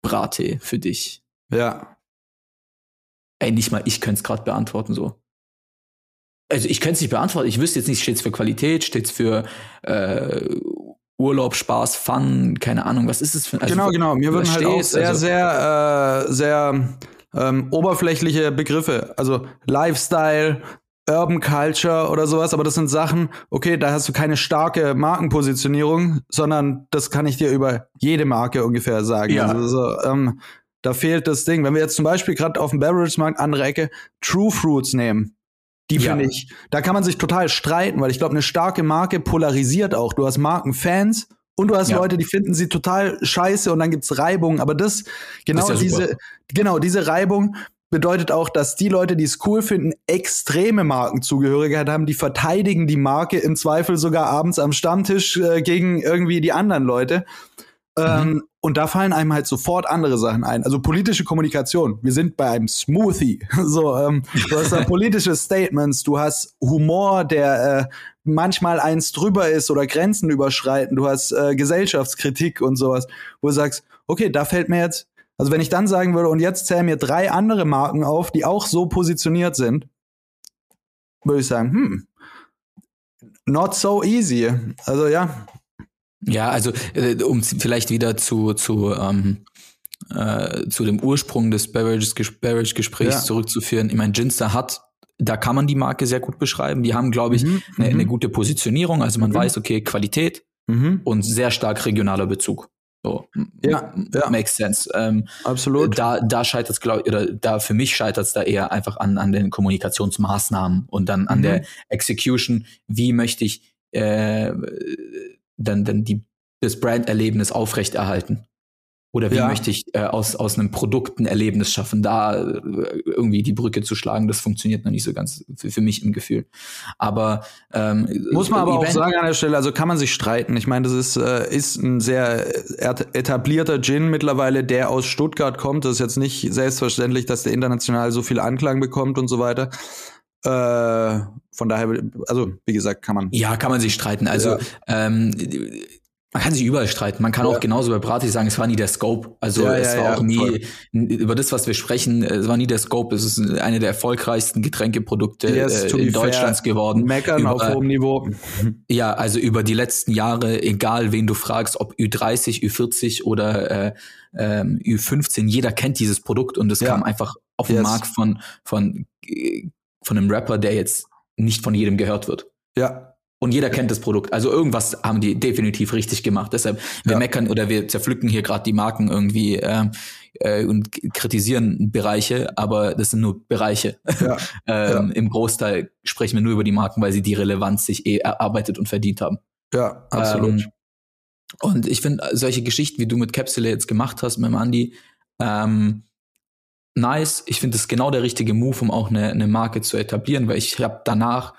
Brate für dich? ja, Ey, nicht mal ich könnte es gerade beantworten so. Also ich könnte es nicht beantworten. Ich wüsste jetzt nicht, steht es für Qualität, steht es für äh, Urlaub, Spaß, Fun, keine Ahnung. Was ist es für also genau, genau. Mir würden halt auch sehr, also- sehr, äh, sehr ähm, oberflächliche Begriffe. Also Lifestyle, Urban Culture oder sowas, aber das sind Sachen, okay, da hast du keine starke Markenpositionierung, sondern das kann ich dir über jede Marke ungefähr sagen. Ja. Also so, ähm, da fehlt das Ding. Wenn wir jetzt zum Beispiel gerade auf dem Beverage-Markt andere Ecke True Fruits nehmen, Die finde ja. ich, da kann man sich total streiten, weil ich glaube, eine starke Marke polarisiert auch. Du hast Markenfans und du hast ja. Leute, die finden sie total scheiße und dann gibt's Reibung. Aber das, genau das ja diese, super. genau, diese Reibung bedeutet auch, dass die Leute, die es cool finden, extreme Markenzugehörigkeit haben, die verteidigen die Marke im Zweifel sogar abends am Stammtisch äh, gegen irgendwie die anderen Leute. Ähm, mhm. Und da fallen einem halt sofort andere Sachen ein. Also politische Kommunikation. Wir sind bei einem Smoothie. So, ähm, du hast da politische Statements, du hast Humor, der äh, manchmal eins drüber ist oder Grenzen überschreiten. Du hast äh, Gesellschaftskritik und sowas, wo du sagst, okay, da fällt mir jetzt, also wenn ich dann sagen würde, und jetzt zähl mir drei andere Marken auf, die auch so positioniert sind, würde ich sagen, hm, not so easy. Also ja, ja, also äh, um vielleicht wieder zu, zu, ähm, äh, zu dem Ursprung des Beverage-Gesprächs ja. zurückzuführen. Ich meine, Ginster hat, da kann man die Marke sehr gut beschreiben. Die haben, glaube ich, eine mhm, ne, ne mhm. gute Positionierung. Also man mhm. weiß, okay, Qualität mhm. und sehr stark regionaler Bezug. So, ja, ja. makes sense. Ähm, Absolut. Da, da scheitert es, glaube oder da für mich scheitert es da eher einfach an, an den Kommunikationsmaßnahmen und dann an der mhm. Execution. Wie möchte ich äh, dann, dann die, das Brand-Erlebnis aufrechterhalten? Oder wie ja. möchte ich äh, aus, aus einem Produkt ein Erlebnis schaffen, da äh, irgendwie die Brücke zu schlagen, das funktioniert noch nicht so ganz für, für mich im Gefühl. Aber ähm, muss man aber Event auch sagen an der Stelle, also kann man sich streiten. Ich meine, das ist, äh, ist ein sehr etablierter Gin mittlerweile, der aus Stuttgart kommt. Das ist jetzt nicht selbstverständlich, dass der international so viel Anklang bekommt und so weiter. Äh, von daher, also wie gesagt, kann man. Ja, kann man sich streiten. Also ja. ähm, man kann sich überall streiten. Man kann ja. auch genauso bei Brati sagen, es war nie der Scope. Also ja, es war auch nie voll. über das, was wir sprechen, es war nie der Scope. Es ist eine der erfolgreichsten Getränkeprodukte yes, äh, in Deutschlands geworden. Meckern über, auf hohem Niveau. Ja, also über die letzten Jahre, egal wen du fragst, ob Ü30, Ü40 oder äh, ähm, Ü15, jeder kennt dieses Produkt und es kam einfach auf yes. den Markt von von von einem Rapper, der jetzt nicht von jedem gehört wird. Ja. Und jeder kennt das Produkt. Also irgendwas haben die definitiv richtig gemacht. Deshalb, wir ja. meckern oder wir zerpflücken hier gerade die Marken irgendwie ähm, äh, und kritisieren Bereiche, aber das sind nur Bereiche. Ja. ähm, ja. Im Großteil sprechen wir nur über die Marken, weil sie die Relevanz sich eh erarbeitet und verdient haben. Ja, absolut. Ähm, und ich finde solche Geschichten, wie du mit Capsule jetzt gemacht hast, mit dem Andi, ähm, nice. Ich finde es genau der richtige Move, um auch eine, eine Marke zu etablieren, weil ich habe danach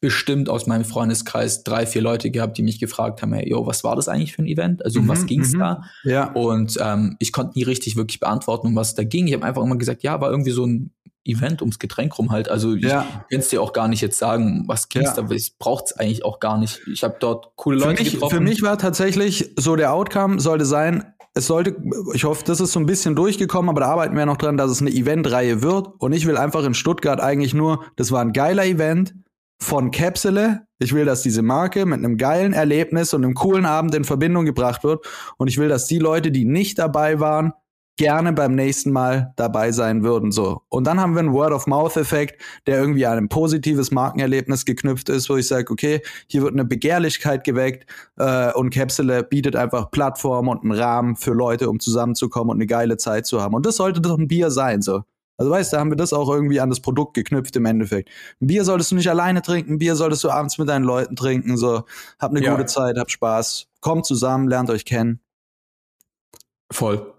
bestimmt aus meinem Freundeskreis drei, vier Leute gehabt, die mich gefragt haben, hey, yo, was war das eigentlich für ein Event? Also um mhm, was ging's mhm. da? Ja. Und ähm, ich konnte nie richtig wirklich beantworten, um was da ging. Ich habe einfach immer gesagt, ja, war irgendwie so ein Event ums Getränk rum halt. Also ich ja. kann es dir auch gar nicht jetzt sagen, was ging's ja. da, ich braucht's eigentlich auch gar nicht. Ich habe dort coole Leute für mich, getroffen. Für mich war tatsächlich so der Outcome sollte sein, es sollte, ich hoffe, das ist so ein bisschen durchgekommen, aber da arbeiten wir noch dran, dass es eine Eventreihe wird. Und ich will einfach in Stuttgart eigentlich nur, das war ein geiler Event von Capsule. Ich will, dass diese Marke mit einem geilen Erlebnis und einem coolen Abend in Verbindung gebracht wird. Und ich will, dass die Leute, die nicht dabei waren, gerne beim nächsten Mal dabei sein würden. So. Und dann haben wir einen Word-of-Mouth-Effekt, der irgendwie an ein positives Markenerlebnis geknüpft ist, wo ich sage, okay, hier wird eine Begehrlichkeit geweckt äh, und Capsule bietet einfach Plattform und einen Rahmen für Leute, um zusammenzukommen und eine geile Zeit zu haben. Und das sollte doch ein Bier sein, so. Also weißt du, da haben wir das auch irgendwie an das Produkt geknüpft im Endeffekt. Ein Bier solltest du nicht alleine trinken, ein Bier solltest du abends mit deinen Leuten trinken, so. Hab eine ja. gute Zeit, hab Spaß. Kommt zusammen, lernt euch kennen. Voll.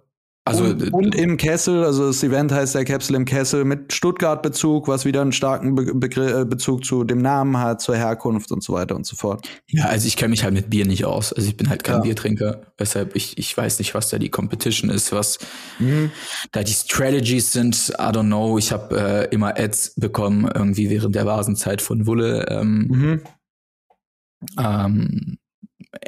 Also und, und, im Kessel, also das Event heißt der Capsule im Kessel mit Stuttgart-Bezug, was wieder einen starken Be Be äh, Bezug zu dem Namen hat, zur Herkunft und so weiter und so fort. Ja, also ich kenne mich halt mit Bier nicht aus. Also ich bin halt kein ja. Biertrinker, weshalb ich, ich weiß nicht, was da die Competition ist, was mhm. da die Strategies sind. I don't know. Ich habe äh, immer Ads bekommen, irgendwie während der Vasenzeit von Wulle. Ähm, mhm. ähm,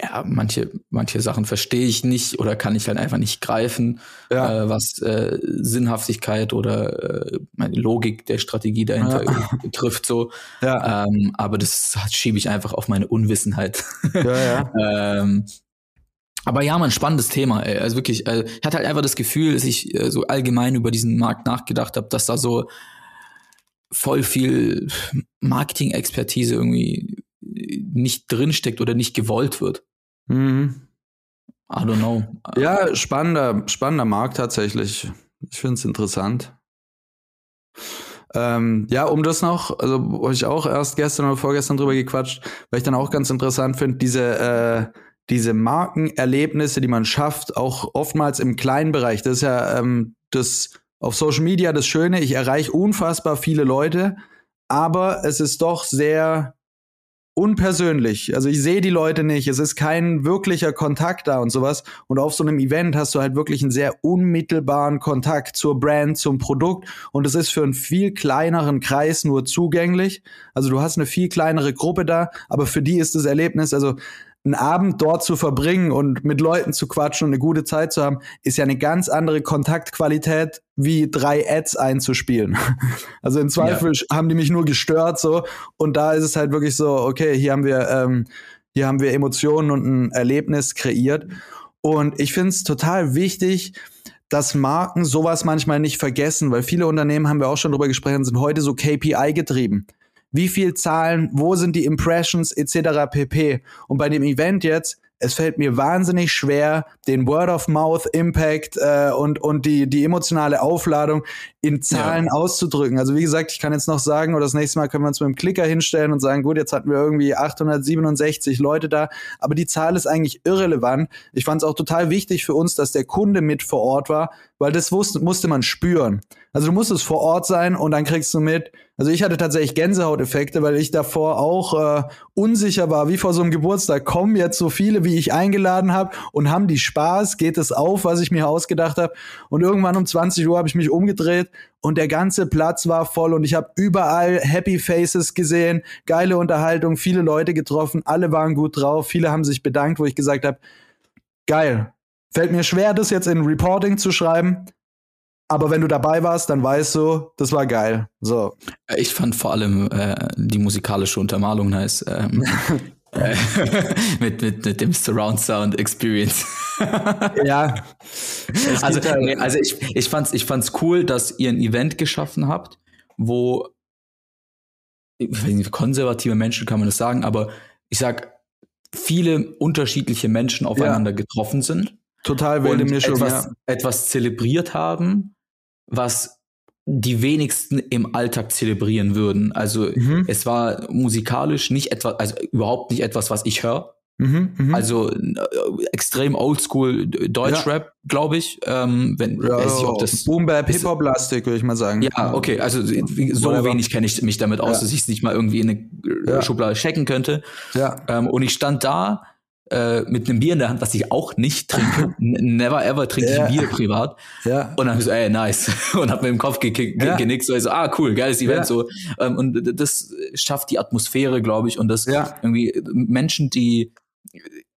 ja, manche, manche Sachen verstehe ich nicht oder kann ich halt einfach nicht greifen, ja. äh, was äh, Sinnhaftigkeit oder äh, meine Logik der Strategie dahinter ja. betrifft. So. Ja. Ähm, aber das schiebe ich einfach auf meine Unwissenheit. Ja, ja. ähm, aber ja, man, spannendes Thema. Ey. Also wirklich, äh, ich hatte halt einfach das Gefühl, dass ich äh, so allgemein über diesen Markt nachgedacht habe, dass da so voll viel Marketing-Expertise irgendwie nicht drinsteckt oder nicht gewollt wird. Mhm. I don't know. Ja, spannender, spannender Markt tatsächlich. Ich finde es interessant. Ähm, ja, um das noch, also habe ich auch erst gestern oder vorgestern drüber gequatscht, weil ich dann auch ganz interessant finde, diese äh, diese Markenerlebnisse, die man schafft, auch oftmals im kleinen Bereich. Das ist ja ähm, das auf Social Media das Schöne. Ich erreiche unfassbar viele Leute, aber es ist doch sehr unpersönlich. Also ich sehe die Leute nicht. Es ist kein wirklicher Kontakt da und sowas. Und auf so einem Event hast du halt wirklich einen sehr unmittelbaren Kontakt zur Brand, zum Produkt. Und es ist für einen viel kleineren Kreis nur zugänglich. Also du hast eine viel kleinere Gruppe da, aber für die ist das Erlebnis, also einen Abend dort zu verbringen und mit Leuten zu quatschen und eine gute Zeit zu haben, ist ja eine ganz andere Kontaktqualität, wie drei Ads einzuspielen. Also im Zweifel ja. haben die mich nur gestört so und da ist es halt wirklich so, okay, hier haben wir ähm, hier haben wir Emotionen und ein Erlebnis kreiert und ich finde es total wichtig, dass Marken sowas manchmal nicht vergessen, weil viele Unternehmen haben wir auch schon drüber gesprochen, sind heute so KPI getrieben wie viel Zahlen, wo sind die Impressions etc. pp. Und bei dem Event jetzt, es fällt mir wahnsinnig schwer, den Word-of-Mouth-Impact äh, und, und die, die emotionale Aufladung in Zahlen ja. auszudrücken. Also wie gesagt, ich kann jetzt noch sagen, oder das nächste Mal können wir uns mit dem Klicker hinstellen und sagen, gut, jetzt hatten wir irgendwie 867 Leute da, aber die Zahl ist eigentlich irrelevant. Ich fand es auch total wichtig für uns, dass der Kunde mit vor Ort war, weil das wusste, musste man spüren. Also du musstest vor Ort sein und dann kriegst du mit. Also ich hatte tatsächlich Gänsehauteffekte, weil ich davor auch äh, unsicher war, wie vor so einem Geburtstag. Kommen jetzt so viele, wie ich eingeladen habe und haben die Spaß? Geht es auf, was ich mir ausgedacht habe? Und irgendwann um 20 Uhr habe ich mich umgedreht und der ganze Platz war voll und ich habe überall Happy Faces gesehen, geile Unterhaltung, viele Leute getroffen, alle waren gut drauf, viele haben sich bedankt, wo ich gesagt habe, geil. Fällt mir schwer, das jetzt in Reporting zu schreiben, aber wenn du dabei warst, dann weißt du, das war geil. So. Ich fand vor allem äh, die musikalische Untermalung nice. Ähm, äh, mit, mit, mit dem Surround Sound Experience. ja. Also, nee, also ich, ich, fand's, ich fand's cool, dass ihr ein Event geschaffen habt, wo nicht, konservative Menschen kann man das sagen, aber ich sag, viele unterschiedliche Menschen aufeinander ja. getroffen sind. Total wilde Mischung. Etwas, ja. etwas zelebriert haben was die wenigsten im Alltag zelebrieren würden. Also mhm. es war musikalisch nicht etwas, also überhaupt nicht etwas, was ich höre. Mhm, mh. Also äh, extrem oldschool Deutschrap, ja. glaube ich. Ähm, wenn, ja, weiß ich, ob das Boom Bap, Hip Hop Plastik, würde ich mal sagen. Ja, okay, also so Whatever. wenig kenne ich mich damit aus, ja. dass ich es nicht mal irgendwie in eine Schublade checken könnte. Ja. Ähm, und ich stand da äh, mit einem Bier in der Hand, was ich auch nicht trinke. Never ever trinke ja. ich Bier privat. Ja. Und dann ich so, ey, nice. Und hab mir im Kopf ge ge ja. genickt, so, also, ah, cool, geiles Event, ja. so. Ähm, und das schafft die Atmosphäre, glaube ich, und das irgendwie Menschen, die,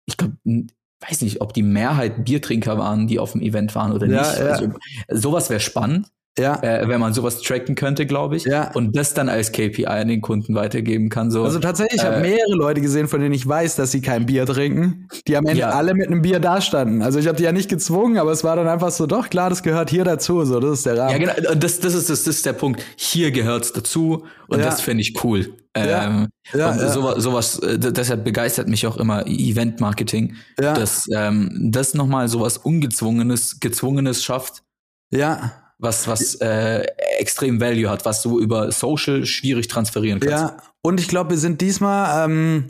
ich glaube, weiß nicht, ob die Mehrheit Biertrinker waren, die auf dem Event waren oder nicht. Also, sowas wäre spannend ja. äh, wenn man sowas tracken könnte, glaube ich. Ja. Und das dann als KPI an den Kunden weitergeben kann. So. Also tatsächlich, ich äh, habe mehrere Leute gesehen, von denen ich weiß, dass sie kein Bier trinken, die am Ende ja. alle mit einem Bier dastanden. Also ich habe die ja nicht gezwungen, aber es war dann einfach so, doch klar, das gehört hier dazu. So, das ist der Rahmen. Ja, genau. Das, das, ist, das, das ist der Punkt. Hier gehört's dazu und ja. das finde ich cool. Ja, ähm, ja, und ja. sowas, sowas, äh, deshalb begeistert mich auch immer Event-Marketing, ja. dass ähm, das nochmal sowas Ungezwungenes, Gezwungenes schafft. Ja was, was äh, extrem Value hat, was du über Social schwierig transferieren kannst. Ja, und ich glaube, wir sind diesmal ähm,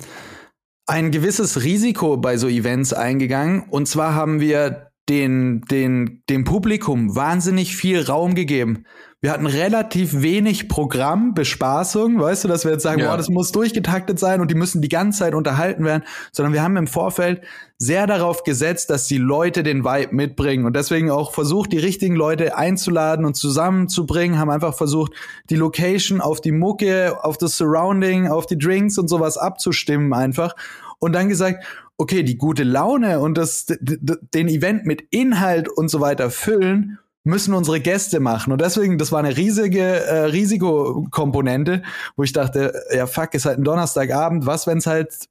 ein gewisses Risiko bei so Events eingegangen. Und zwar haben wir den, den, dem Publikum wahnsinnig viel Raum gegeben. Wir hatten relativ wenig Programm, Bespaßung, weißt du, dass wir jetzt sagen, ja. boah, das muss durchgetaktet sein und die müssen die ganze Zeit unterhalten werden, sondern wir haben im Vorfeld sehr darauf gesetzt, dass die Leute den Vibe mitbringen und deswegen auch versucht, die richtigen Leute einzuladen und zusammenzubringen, haben einfach versucht, die Location auf die Mucke, auf das Surrounding, auf die Drinks und sowas abzustimmen einfach und dann gesagt, okay, die gute Laune und das, den Event mit Inhalt und so weiter füllen müssen unsere Gäste machen. Und deswegen, das war eine riesige äh, Risikokomponente, wo ich dachte, ja fuck, ist halt ein Donnerstagabend, was, wenn es halt,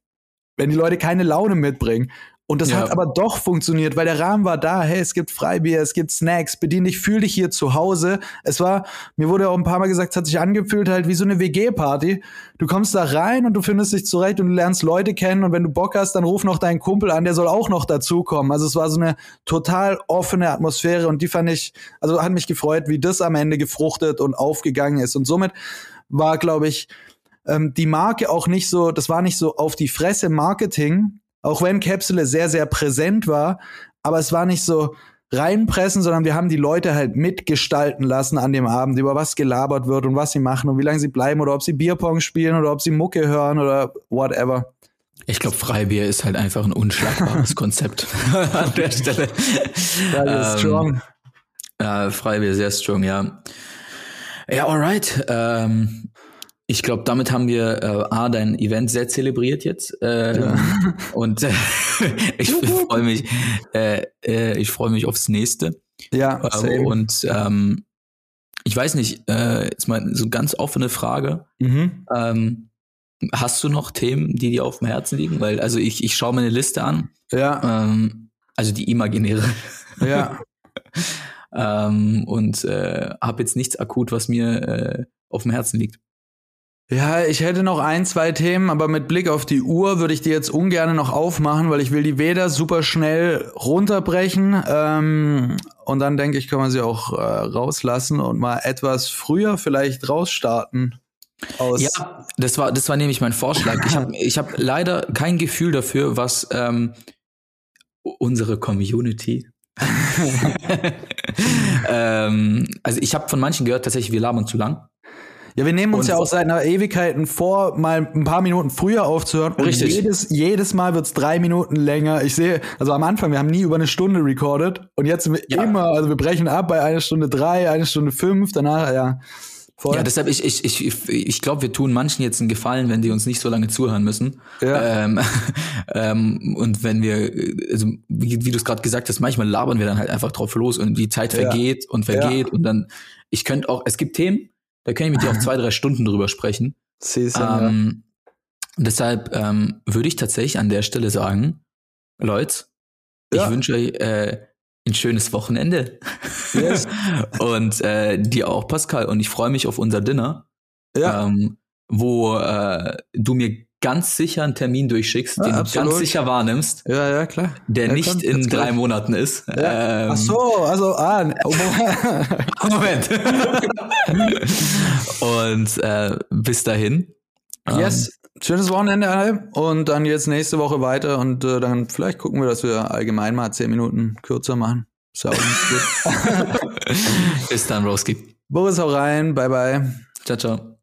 wenn die Leute keine Laune mitbringen. Und das Ja. hat aber doch funktioniert, weil der Rahmen war da. Hey, es gibt Freibier, es gibt Snacks, bedien dich, fühl dich hier zu Hause. Es war, mir wurde auch ein paar Mal gesagt, es hat sich angefühlt halt wie so eine WG-Party. Du kommst da rein und du findest dich zurecht und du lernst Leute kennen und wenn du Bock hast, dann ruf noch deinen Kumpel an, der soll auch noch dazukommen. Also es war so eine total offene Atmosphäre und die fand ich, also hat mich gefreut, wie das am Ende gefruchtet und aufgegangen ist. Und somit war, glaube ich, ähm, die Marke auch nicht so, das war nicht so auf die Fresse Marketing, auch wenn Capsule sehr, sehr präsent war, aber es war nicht so reinpressen, sondern wir haben die Leute halt mitgestalten lassen an dem Abend, über was gelabert wird und was sie machen und wie lange sie bleiben oder ob sie Bierpong spielen oder ob sie Mucke hören oder whatever. Ich glaube, Freibier ist halt einfach ein unschlagbares Konzept an der Stelle. Ist Ähm, strong. Ja, Freibier, sehr strong, ja. Ja, alright. Ähm, ich glaube, damit haben wir äh, A, dein Event sehr zelebriert jetzt. Äh, Und äh, ich freue mich, äh, äh, ich freue mich aufs nächste. Ja, Äh, same. und ähm, ich weiß nicht, äh, jetzt mal so ganz offene Frage. Mhm. Ähm, hast du noch Themen, die dir auf dem Herzen liegen? Weil, also ich, ich schaue mir eine Liste an, Ja, ähm, also die imaginäre. ja. ähm, und äh, habe jetzt nichts akut, was mir äh, auf dem Herzen liegt. Ja, ich hätte noch ein, zwei Themen, aber mit Blick auf die Uhr würde ich die jetzt ungern noch aufmachen, weil ich will die weder super schnell runterbrechen ähm, und dann denke ich, kann man sie auch äh, rauslassen und mal etwas früher vielleicht rausstarten. Aus Ja, das war, das war nämlich mein Vorschlag. Ich habe ich hab leider kein Gefühl dafür, was ähm, unsere Community. ähm, also ich habe von manchen gehört, tatsächlich, wir labern zu lang. Ja, wir nehmen uns Und- ja auch seit einer Ewigkeiten vor, mal ein paar Minuten früher aufzuhören. Und Richtig. jedes, jedes Mal wird's drei Minuten länger. Ich sehe, also am Anfang, wir haben nie über eine Stunde recorded. Und jetzt sind wir Ja. immer, also wir brechen ab bei einer Stunde drei, eine Stunde fünf, danach, ja. Voll. Ja, deshalb, ich, ich, ich, ich glaube, wir tun manchen jetzt einen Gefallen, wenn die uns nicht so lange zuhören müssen. Ja. Ähm, ähm, und wenn wir, also wie, wie du es gerade gesagt hast, manchmal labern wir dann halt einfach drauf los und die Zeit Ja. vergeht und vergeht und dann, ich könnte auch, es gibt Themen, da kann ich mit dir auch zwei, drei Stunden drüber sprechen. Ja. Ähm, deshalb ähm, würde ich tatsächlich an der Stelle sagen, Leute, Ja. ich wünsche euch äh, ein schönes Wochenende. Yes. und äh, dir auch, Pascal. Und ich freue mich auf unser Dinner, Ja, ähm, wo äh, du mir ganz sicher einen Termin durchschickst, Ja, den du absolut. ganz sicher wahrnimmst, ja, ja, klar. der Ja, nicht kommt, in drei gleich. Monaten ist. Ja. Ähm, Ach so, also, ah, oh, Moment. und äh, bis dahin. ähm, yes. Schönes Wochenende alle und dann jetzt nächste Woche weiter und äh, dann vielleicht gucken wir, dass wir allgemein mal zehn Minuten kürzer machen. Ist ja auch nicht gut. bis dann, Roski. Boris, hau rein, bye bye. Ciao, ciao.